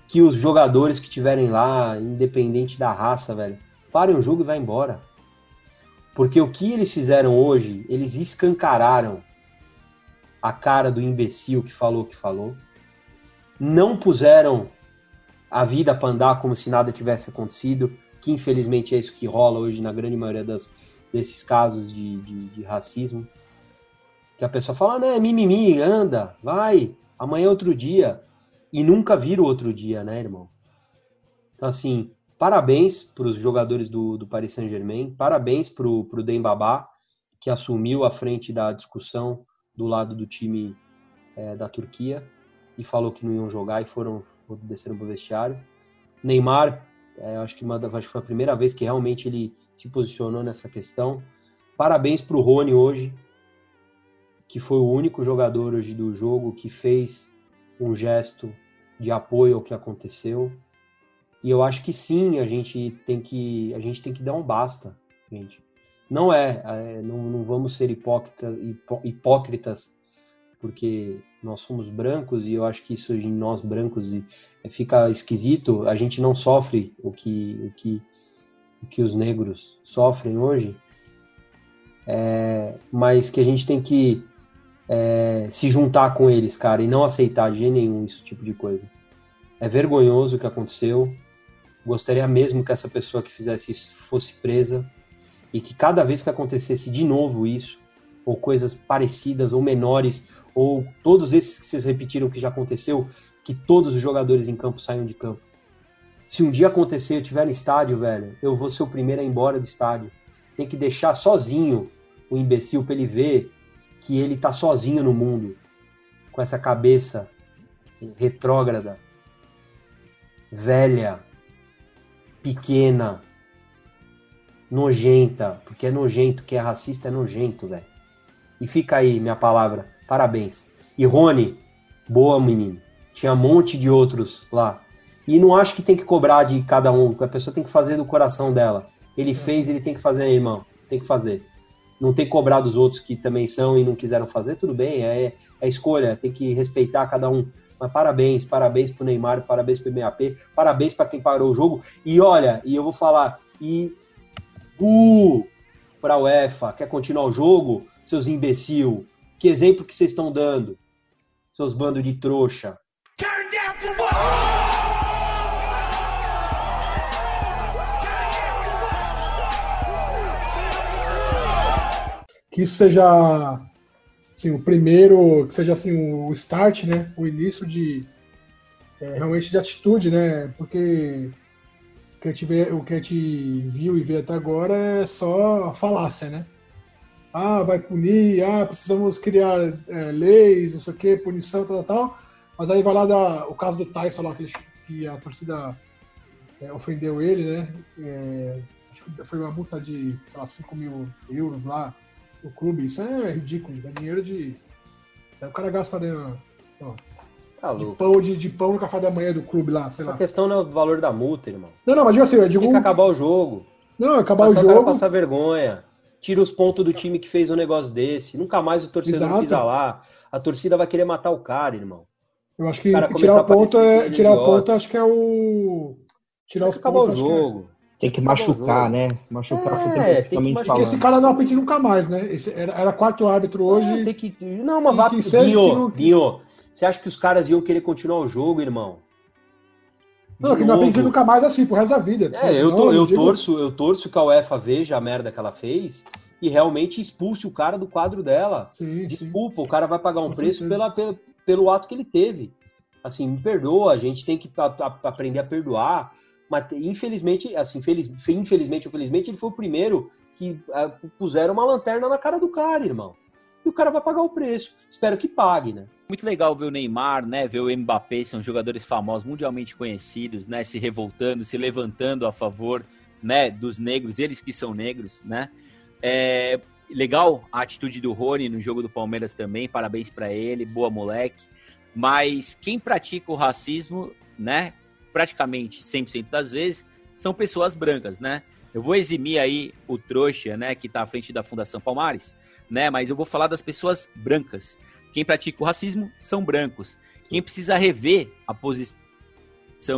Que os jogadores que tiverem lá, independente da raça, velho, parem o jogo e vá embora. Porque o que eles fizeram hoje, eles escancararam a cara do imbecil que falou o que falou. Não puseram a vida para andar como se nada tivesse acontecido, que infelizmente é isso que rola hoje na grande maioria das, desses casos de, de, de racismo. Que a pessoa fala, né, mimimi, anda, vai, amanhã é outro dia. E nunca vira o outro dia, né, irmão? Então, assim, Parabéns para os jogadores do, do Paris Saint-Germain, parabéns para o Dembabá, que assumiu a frente da discussão do lado do time é, da Turquia e falou que não iam jogar e foram, desceram para o vestiário. Neymar, é, acho, que uma, acho que foi a primeira vez que realmente ele se posicionou nessa questão. Parabéns para o Rony hoje, que foi o único jogador hoje do jogo que fez um gesto de apoio ao que aconteceu. E eu acho que sim, a gente tem que, a gente tem que dar um basta, gente. Não é, é não, não, vamos ser hipócrita, hipó, hipócritas, porque nós somos brancos e eu acho que isso em nós brancos é, fica esquisito. A gente não sofre o que, o que, o que os negros sofrem hoje, é, mas que a gente tem que é, se juntar com eles, cara, e não aceitar de nenhum esse tipo de coisa. É vergonhoso o que aconteceu. Gostaria mesmo que essa pessoa que fizesse isso fosse presa e que cada vez que acontecesse de novo isso, ou coisas parecidas ou menores, ou todos esses que vocês repetiram que já aconteceu, que todos os jogadores em campo saiam de campo. Se um dia acontecer, eu estiver no estádio, velho, eu vou ser o primeiro a ir embora do estádio. Tem que deixar sozinho o imbecil para ele ver que ele tá sozinho no mundo, com essa cabeça retrógrada, velha, pequena, nojenta, porque é nojento, que é racista é nojento, velho. E fica aí minha palavra, parabéns. E Rony, boa menino. Tinha um monte de outros lá. E não acho que tem que cobrar de cada um, a pessoa tem que fazer do coração dela. Ele fez, ele tem que fazer, irmão. Tem que fazer. Não tem que cobrar dos outros que também são e não quiseram fazer, tudo bem, é, é escolha, tem que respeitar cada um. Mas parabéns, parabéns pro Neymar, parabéns pro MAP, parabéns para quem parou o jogo. E olha, e eu vou falar, e uh, pra UEFA, quer continuar o jogo? Seus imbecil. Que exemplo que vocês estão dando? Seus bandos de trouxa. Que isso seja assim, o primeiro, que seja assim, o start, né? O início de é, realmente de atitude, né? Porque o que, a gente vê, o que a gente viu e vê até agora é só falácia, né? Ah, vai punir, ah, precisamos criar é, leis, não sei o que, punição, tal, tal, tal. Mas aí vai lá dar o caso do Tyson lá, que, que a torcida é, ofendeu ele, né? É, acho que foi uma multa de, sei lá, 5 mil euros lá no clube. Isso é ridículo, é dinheiro de. Aí o cara gasta né, ó, Tá de, pão, de, de pão no café da manhã do clube lá, sei lá. A questão não é o valor da multa, irmão. Não, não, mas digo assim, eu digo. Tem que acabar o jogo. Não, acabar Passar o o cara jogo. passar vergonha. Tira os pontos do time que fez um negócio desse. Nunca mais o torcedor Exato. pisa lá. A torcida vai querer matar o cara, irmão. Eu acho que cara tirar começar o ponto é. Tirar o ponto acho que é o. Tirar Tem os que acabar o pontos. que é- jogo. Tem que o machucar, né? Machucar É, tem que machucar. Falando. esse cara não apita nunca mais, né? Esse era, era quarto árbitro hoje. Não, tem que... não mas vá... não- Binho, você acha que os caras iam querer continuar o jogo, irmão? Não, que não apita nunca mais assim, pro resto da vida. É, eu, eu digo- torço, eu torço que a UEFA veja a merda que ela fez e realmente expulse o cara do quadro dela. Sim, sim. Desculpa, o cara vai pagar um Com preço certeza. pela, pelo, ato que ele teve. Assim, me perdoa, a gente tem que a- a- aprender a perdoar. Mas infelizmente, assim, feliz, infelizmente ou felizmente, ele foi o primeiro que ah, puseram uma lanterna na cara do cara, irmão. E o cara vai pagar o preço. Espero que pague, né? Muito legal ver o Neymar, né? Ver o Mbappé, são jogadores famosos, mundialmente conhecidos, né? Se revoltando, se levantando a favor, né? Dos negros, eles que são negros, né? É, legal a atitude do Rony no jogo do Palmeiras também, parabéns pra ele, boa moleque. Mas quem pratica o racismo, né? Praticamente 100% das vezes são pessoas brancas, né? Eu vou eximir aí o trouxa, né? Que tá à frente da Fundação Palmares, né? Mas eu vou falar das pessoas brancas. Quem pratica o racismo são brancos. Quem precisa rever a posição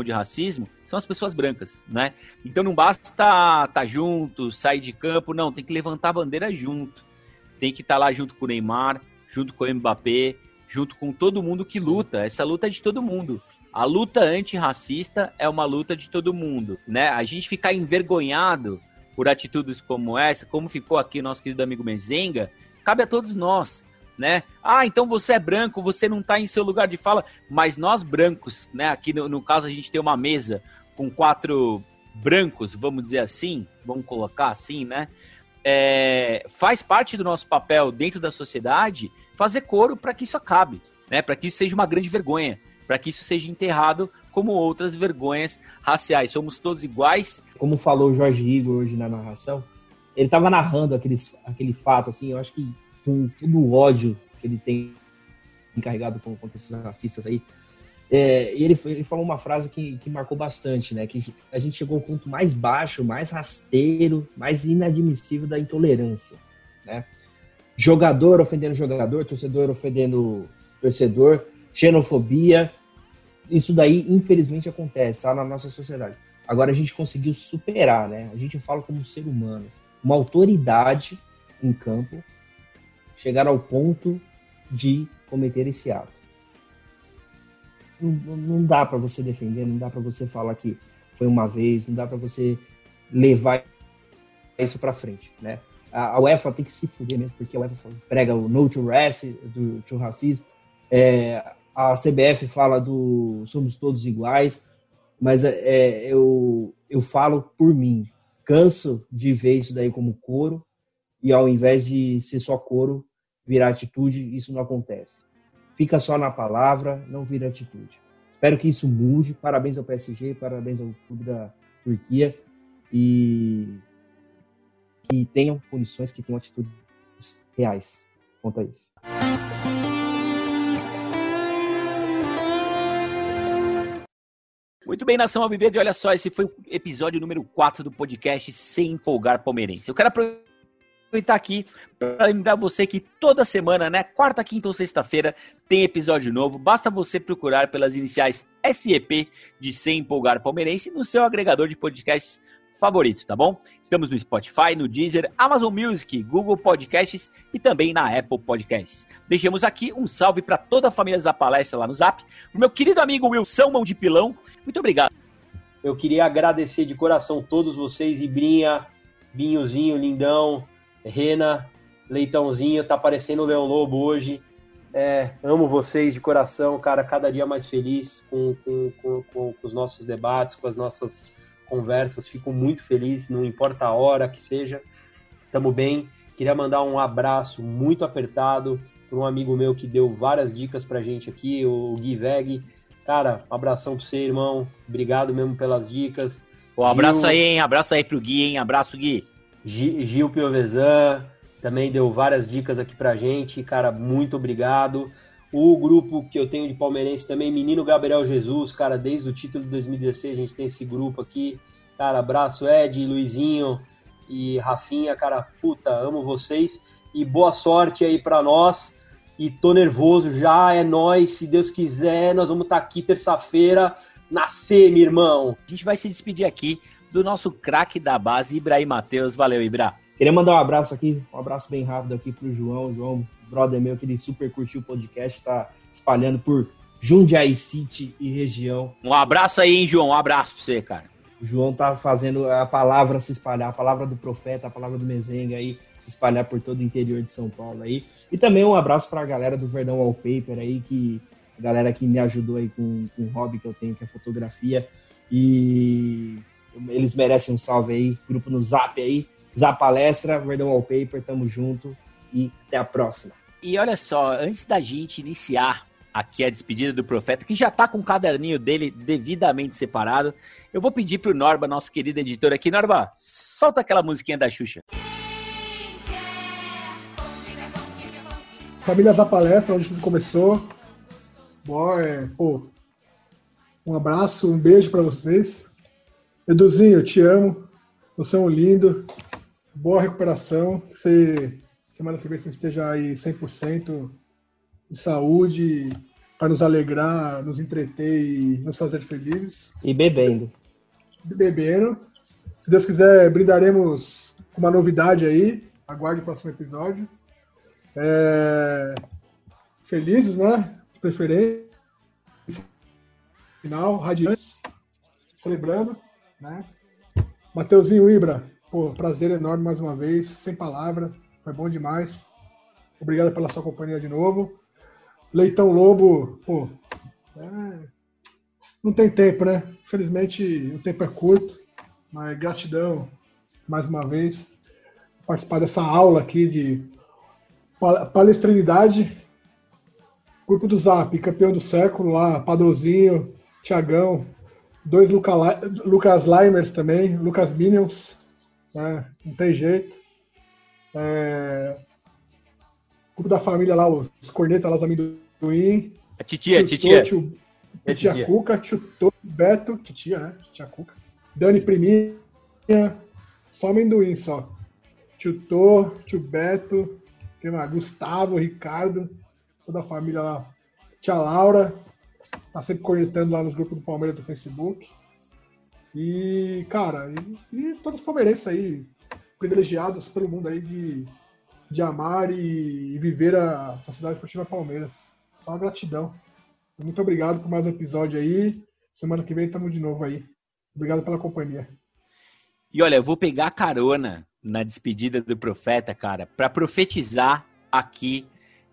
de racismo são as pessoas brancas, né? Então não basta estar tá junto, sair de campo, não, tem que levantar a bandeira junto. Tem que estar lá junto com o Neymar, junto com o Mbappé, junto com todo mundo que luta. Essa luta é de todo mundo. A luta antirracista é uma luta de todo mundo, né? A gente ficar envergonhado por atitudes como essa, como ficou aqui nosso querido amigo Mezenga, cabe a todos nós, né? Ah, então você é branco, você não tá em seu lugar de fala, mas nós brancos, né? Aqui no, no caso a gente tem uma mesa com quatro brancos, vamos dizer assim, vamos colocar assim, né? É, faz parte do nosso papel dentro da sociedade fazer coro para que isso acabe, né? Para que isso seja uma grande vergonha, para que isso seja enterrado como outras vergonhas raciais. Somos todos iguais. Como falou o Jorge Igor hoje na narração, ele tava narrando aqueles, aquele fato, assim, eu acho que com todo o ódio que ele tem encarregado com, contra esses racistas aí, é, ele, ele falou uma frase que, que marcou bastante, né? Que a gente chegou ao ponto mais baixo, mais rasteiro, mais inadmissível da intolerância, né? Jogador ofendendo jogador, torcedor ofendendo torcedor, xenofobia, isso daí infelizmente acontece, tá? Na nossa sociedade. Agora a gente conseguiu superar, né? A gente fala como ser humano, uma autoridade em campo, chegar ao ponto de cometer esse ato. Não, não dá para você defender, não dá para você falar que foi uma vez, não dá para você levar isso para frente, né? A, UEFA tem que se fuder mesmo, porque a UEFA prega o no to racism, do to racismo. É, a CBF fala do somos todos iguais, mas é, eu, eu falo por mim. Canso de ver isso daí como coro, e ao invés de ser só coro, virar atitude, isso não acontece. Fica só na palavra, não vira atitude. Espero que isso mude. Parabéns ao PSG, parabéns ao clube da Turquia e que tenham punições, que tenham atitudes reais quanto a isso. Muito bem, Nação Alviverde, olha só, esse foi o episódio número 4 do podcast Sem Empolgar Palmeirense. Eu quero aproveitar aqui para lembrar você que toda semana, né, quarta, quinta ou sexta-feira, tem episódio novo. Basta você procurar pelas iniciais SEP de Sem Empolgar Palmeirense no seu agregador de podcasts favorito, tá bom? Estamos no Spotify, no Deezer, Amazon Music, Google Podcasts e também na Apple Podcasts. Deixamos aqui um salve para toda a família da palestra lá no Zap, o meu querido amigo Wilson Mão de Pilão. Muito obrigado. Eu queria agradecer de coração todos vocês, Ibrinha, Binhozinho, Lindão, Rena, Leitãozinho, tá parecendo o Leão Lobo hoje. É, amo vocês de coração, cara, cada dia mais feliz com, com, com, com os nossos debates, com as nossas conversas, fico muito feliz, não importa a hora que seja, tamo bem. Queria mandar um abraço muito apertado para um amigo meu que deu várias dicas pra gente aqui, o Gui Veg. Cara, um abração pra você, irmão. Obrigado mesmo pelas dicas. Um abraço Gil, aí, hein? Abraço aí pro Gui, hein? Abraço, Gui. Gil Piovesan também deu várias dicas aqui pra gente. Cara, muito obrigado. O grupo que eu tenho de palmeirense também, Menino Gabriel Jesus, cara, desde o título de 2016 a gente tem esse grupo aqui. Cara, abraço Ed, Luizinho e Rafinha, cara, puta, amo vocês e boa sorte aí para nós. E tô nervoso já, é nós, se Deus quiser, nós vamos estar tá aqui terça-feira na meu irmão. A gente vai se despedir aqui do nosso craque da base, Ibrahim Matheus. Valeu, Ibra. Queria mandar um abraço aqui, um abraço bem rápido aqui pro João. João, brother meu, que ele super curtiu o podcast, tá espalhando por Jundiaí City e região. Um abraço aí, hein, João? Um abraço pra você, cara. O João tá fazendo a palavra se espalhar, a palavra do profeta, a palavra do Mezenga aí, se espalhar por todo o interior de São Paulo aí. E também um abraço para a galera do Verdão Wallpaper aí, que a galera que me ajudou aí com, com o hobby que eu tenho, que é fotografia. E eles merecem um salve aí, grupo no Zap aí, Zap Palestra, Verdão Wallpaper, tamo junto e até a próxima. E olha só, antes da gente iniciar aqui a despedida do profeta, que já está com o caderninho dele devidamente separado. Eu vou pedir para o Norba, nosso querido editor aqui. Norba, solta aquela musiquinha da Xuxa. Famílias da Palestra, onde tudo começou. Boa, é, pô, um abraço, um beijo para vocês. Eduzinho, te amo. Você é um lindo. Boa recuperação. Você, semana que vem você esteja aí 100% de saúde para nos alegrar, nos entreter e nos fazer felizes. E bebendo. E bebendo. Se Deus quiser, brindaremos com uma novidade aí. Aguarde o próximo episódio. É... Felizes, né? Preferência. Final, radiantes. Celebrando, né? Mateuzinho Ibra, pô, prazer enorme mais uma vez, sem palavra, foi bom demais. Obrigado pela sua companhia de novo. Leitão Lobo, pô, é, não tem tempo, né? Infelizmente o tempo é curto, mas gratidão mais uma vez participar dessa aula aqui de palestrinidade. Grupo do Zap, campeão do século lá, Padrozinho, Tiagão, dois Luca, Lucas Limers também, Lucas Minions, né? não tem jeito. É, grupo da família lá, os cornetas lá, os amendoim. A titia, titia. Tio, é titia, titia Cuca, tio Beto, titia, né? Titia Cuca. Dani Priminha, só amendoim só. Tio Tô, tio Beto, tem lá, Gustavo, Ricardo, toda a família lá. Tia Laura, tá sempre cornetando lá nos grupos do Palmeiras do Facebook. E, cara, e, e todos os palmeirenses aí, privilegiados pelo mundo aí de de amar e, viver a Sociedade Esportiva Palmeiras. Só gratidão. Muito obrigado por mais um episódio aí. Semana que vem estamos de novo aí. Obrigado pela companhia. E olha, eu vou pegar carona na despedida do profeta, cara, para profetizar aqui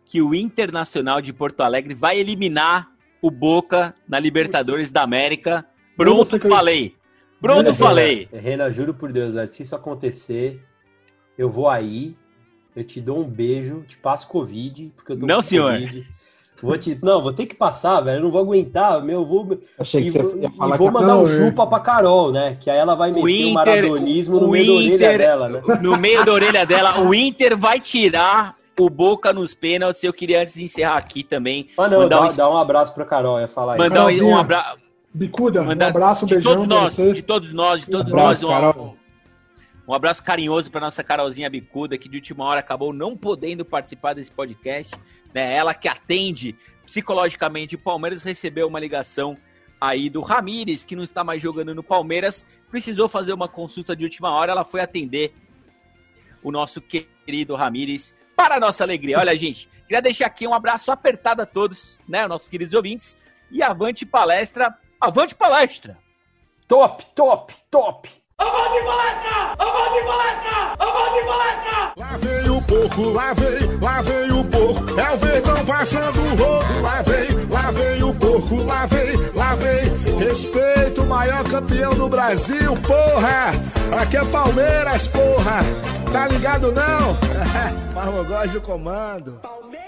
que o Internacional de Porto Alegre vai eliminar o Boca na Libertadores da América. Pronto, falei. Pronto, falei. Renan, juro por Deus, se isso acontecer, eu vou aí, eu te dou um beijo, te passo Covid, porque eu tô Não, senhor. Covid. Vou te... Não, vou ter que passar, velho. Eu não vou aguentar, meu. Vou... Achei que e, você ia falar e vou mandar um chupa pra Carol, né? Que aí ela vai meter o, Inter, o maradonismo no meio Inter, da orelha dela, né? No meio da orelha dela, o Inter vai tirar o Boca nos pênaltis. Eu queria, antes de encerrar aqui também. Ah, não, dá um... dá um abraço pra Carol, ia falar Mandar um abraço. Bicuda, mandar... um abraço, um beijão. De todos nós, de todos nós, de todos um abraço, nós. Carol. Um abraço carinhoso para nossa Carolzinha Bicuda, que de última hora acabou não podendo participar desse podcast. Né? Ela que atende psicologicamente o Palmeiras recebeu uma ligação aí do Ramires, que não está mais jogando no Palmeiras, precisou fazer uma consulta de última hora, ela foi atender o nosso querido Ramires para a nossa alegria. Olha, (laughs) gente, queria deixar aqui um abraço apertado a todos, né, nossos queridos ouvintes, e avante palestra, avante palestra! Top, top, top! Avante palestra! Avante palestra! Avante palestra! Lá vem o porco, lá vem, lá vem o porco. É o verdão passando o rodo. Lá vem, lá vem o porco, lá vem, lá vem. Respeito o maior campeão do Brasil, porra! Aqui é Palmeiras, porra! Tá ligado não? (laughs) Mas eu gosto do comando. Palmeiras.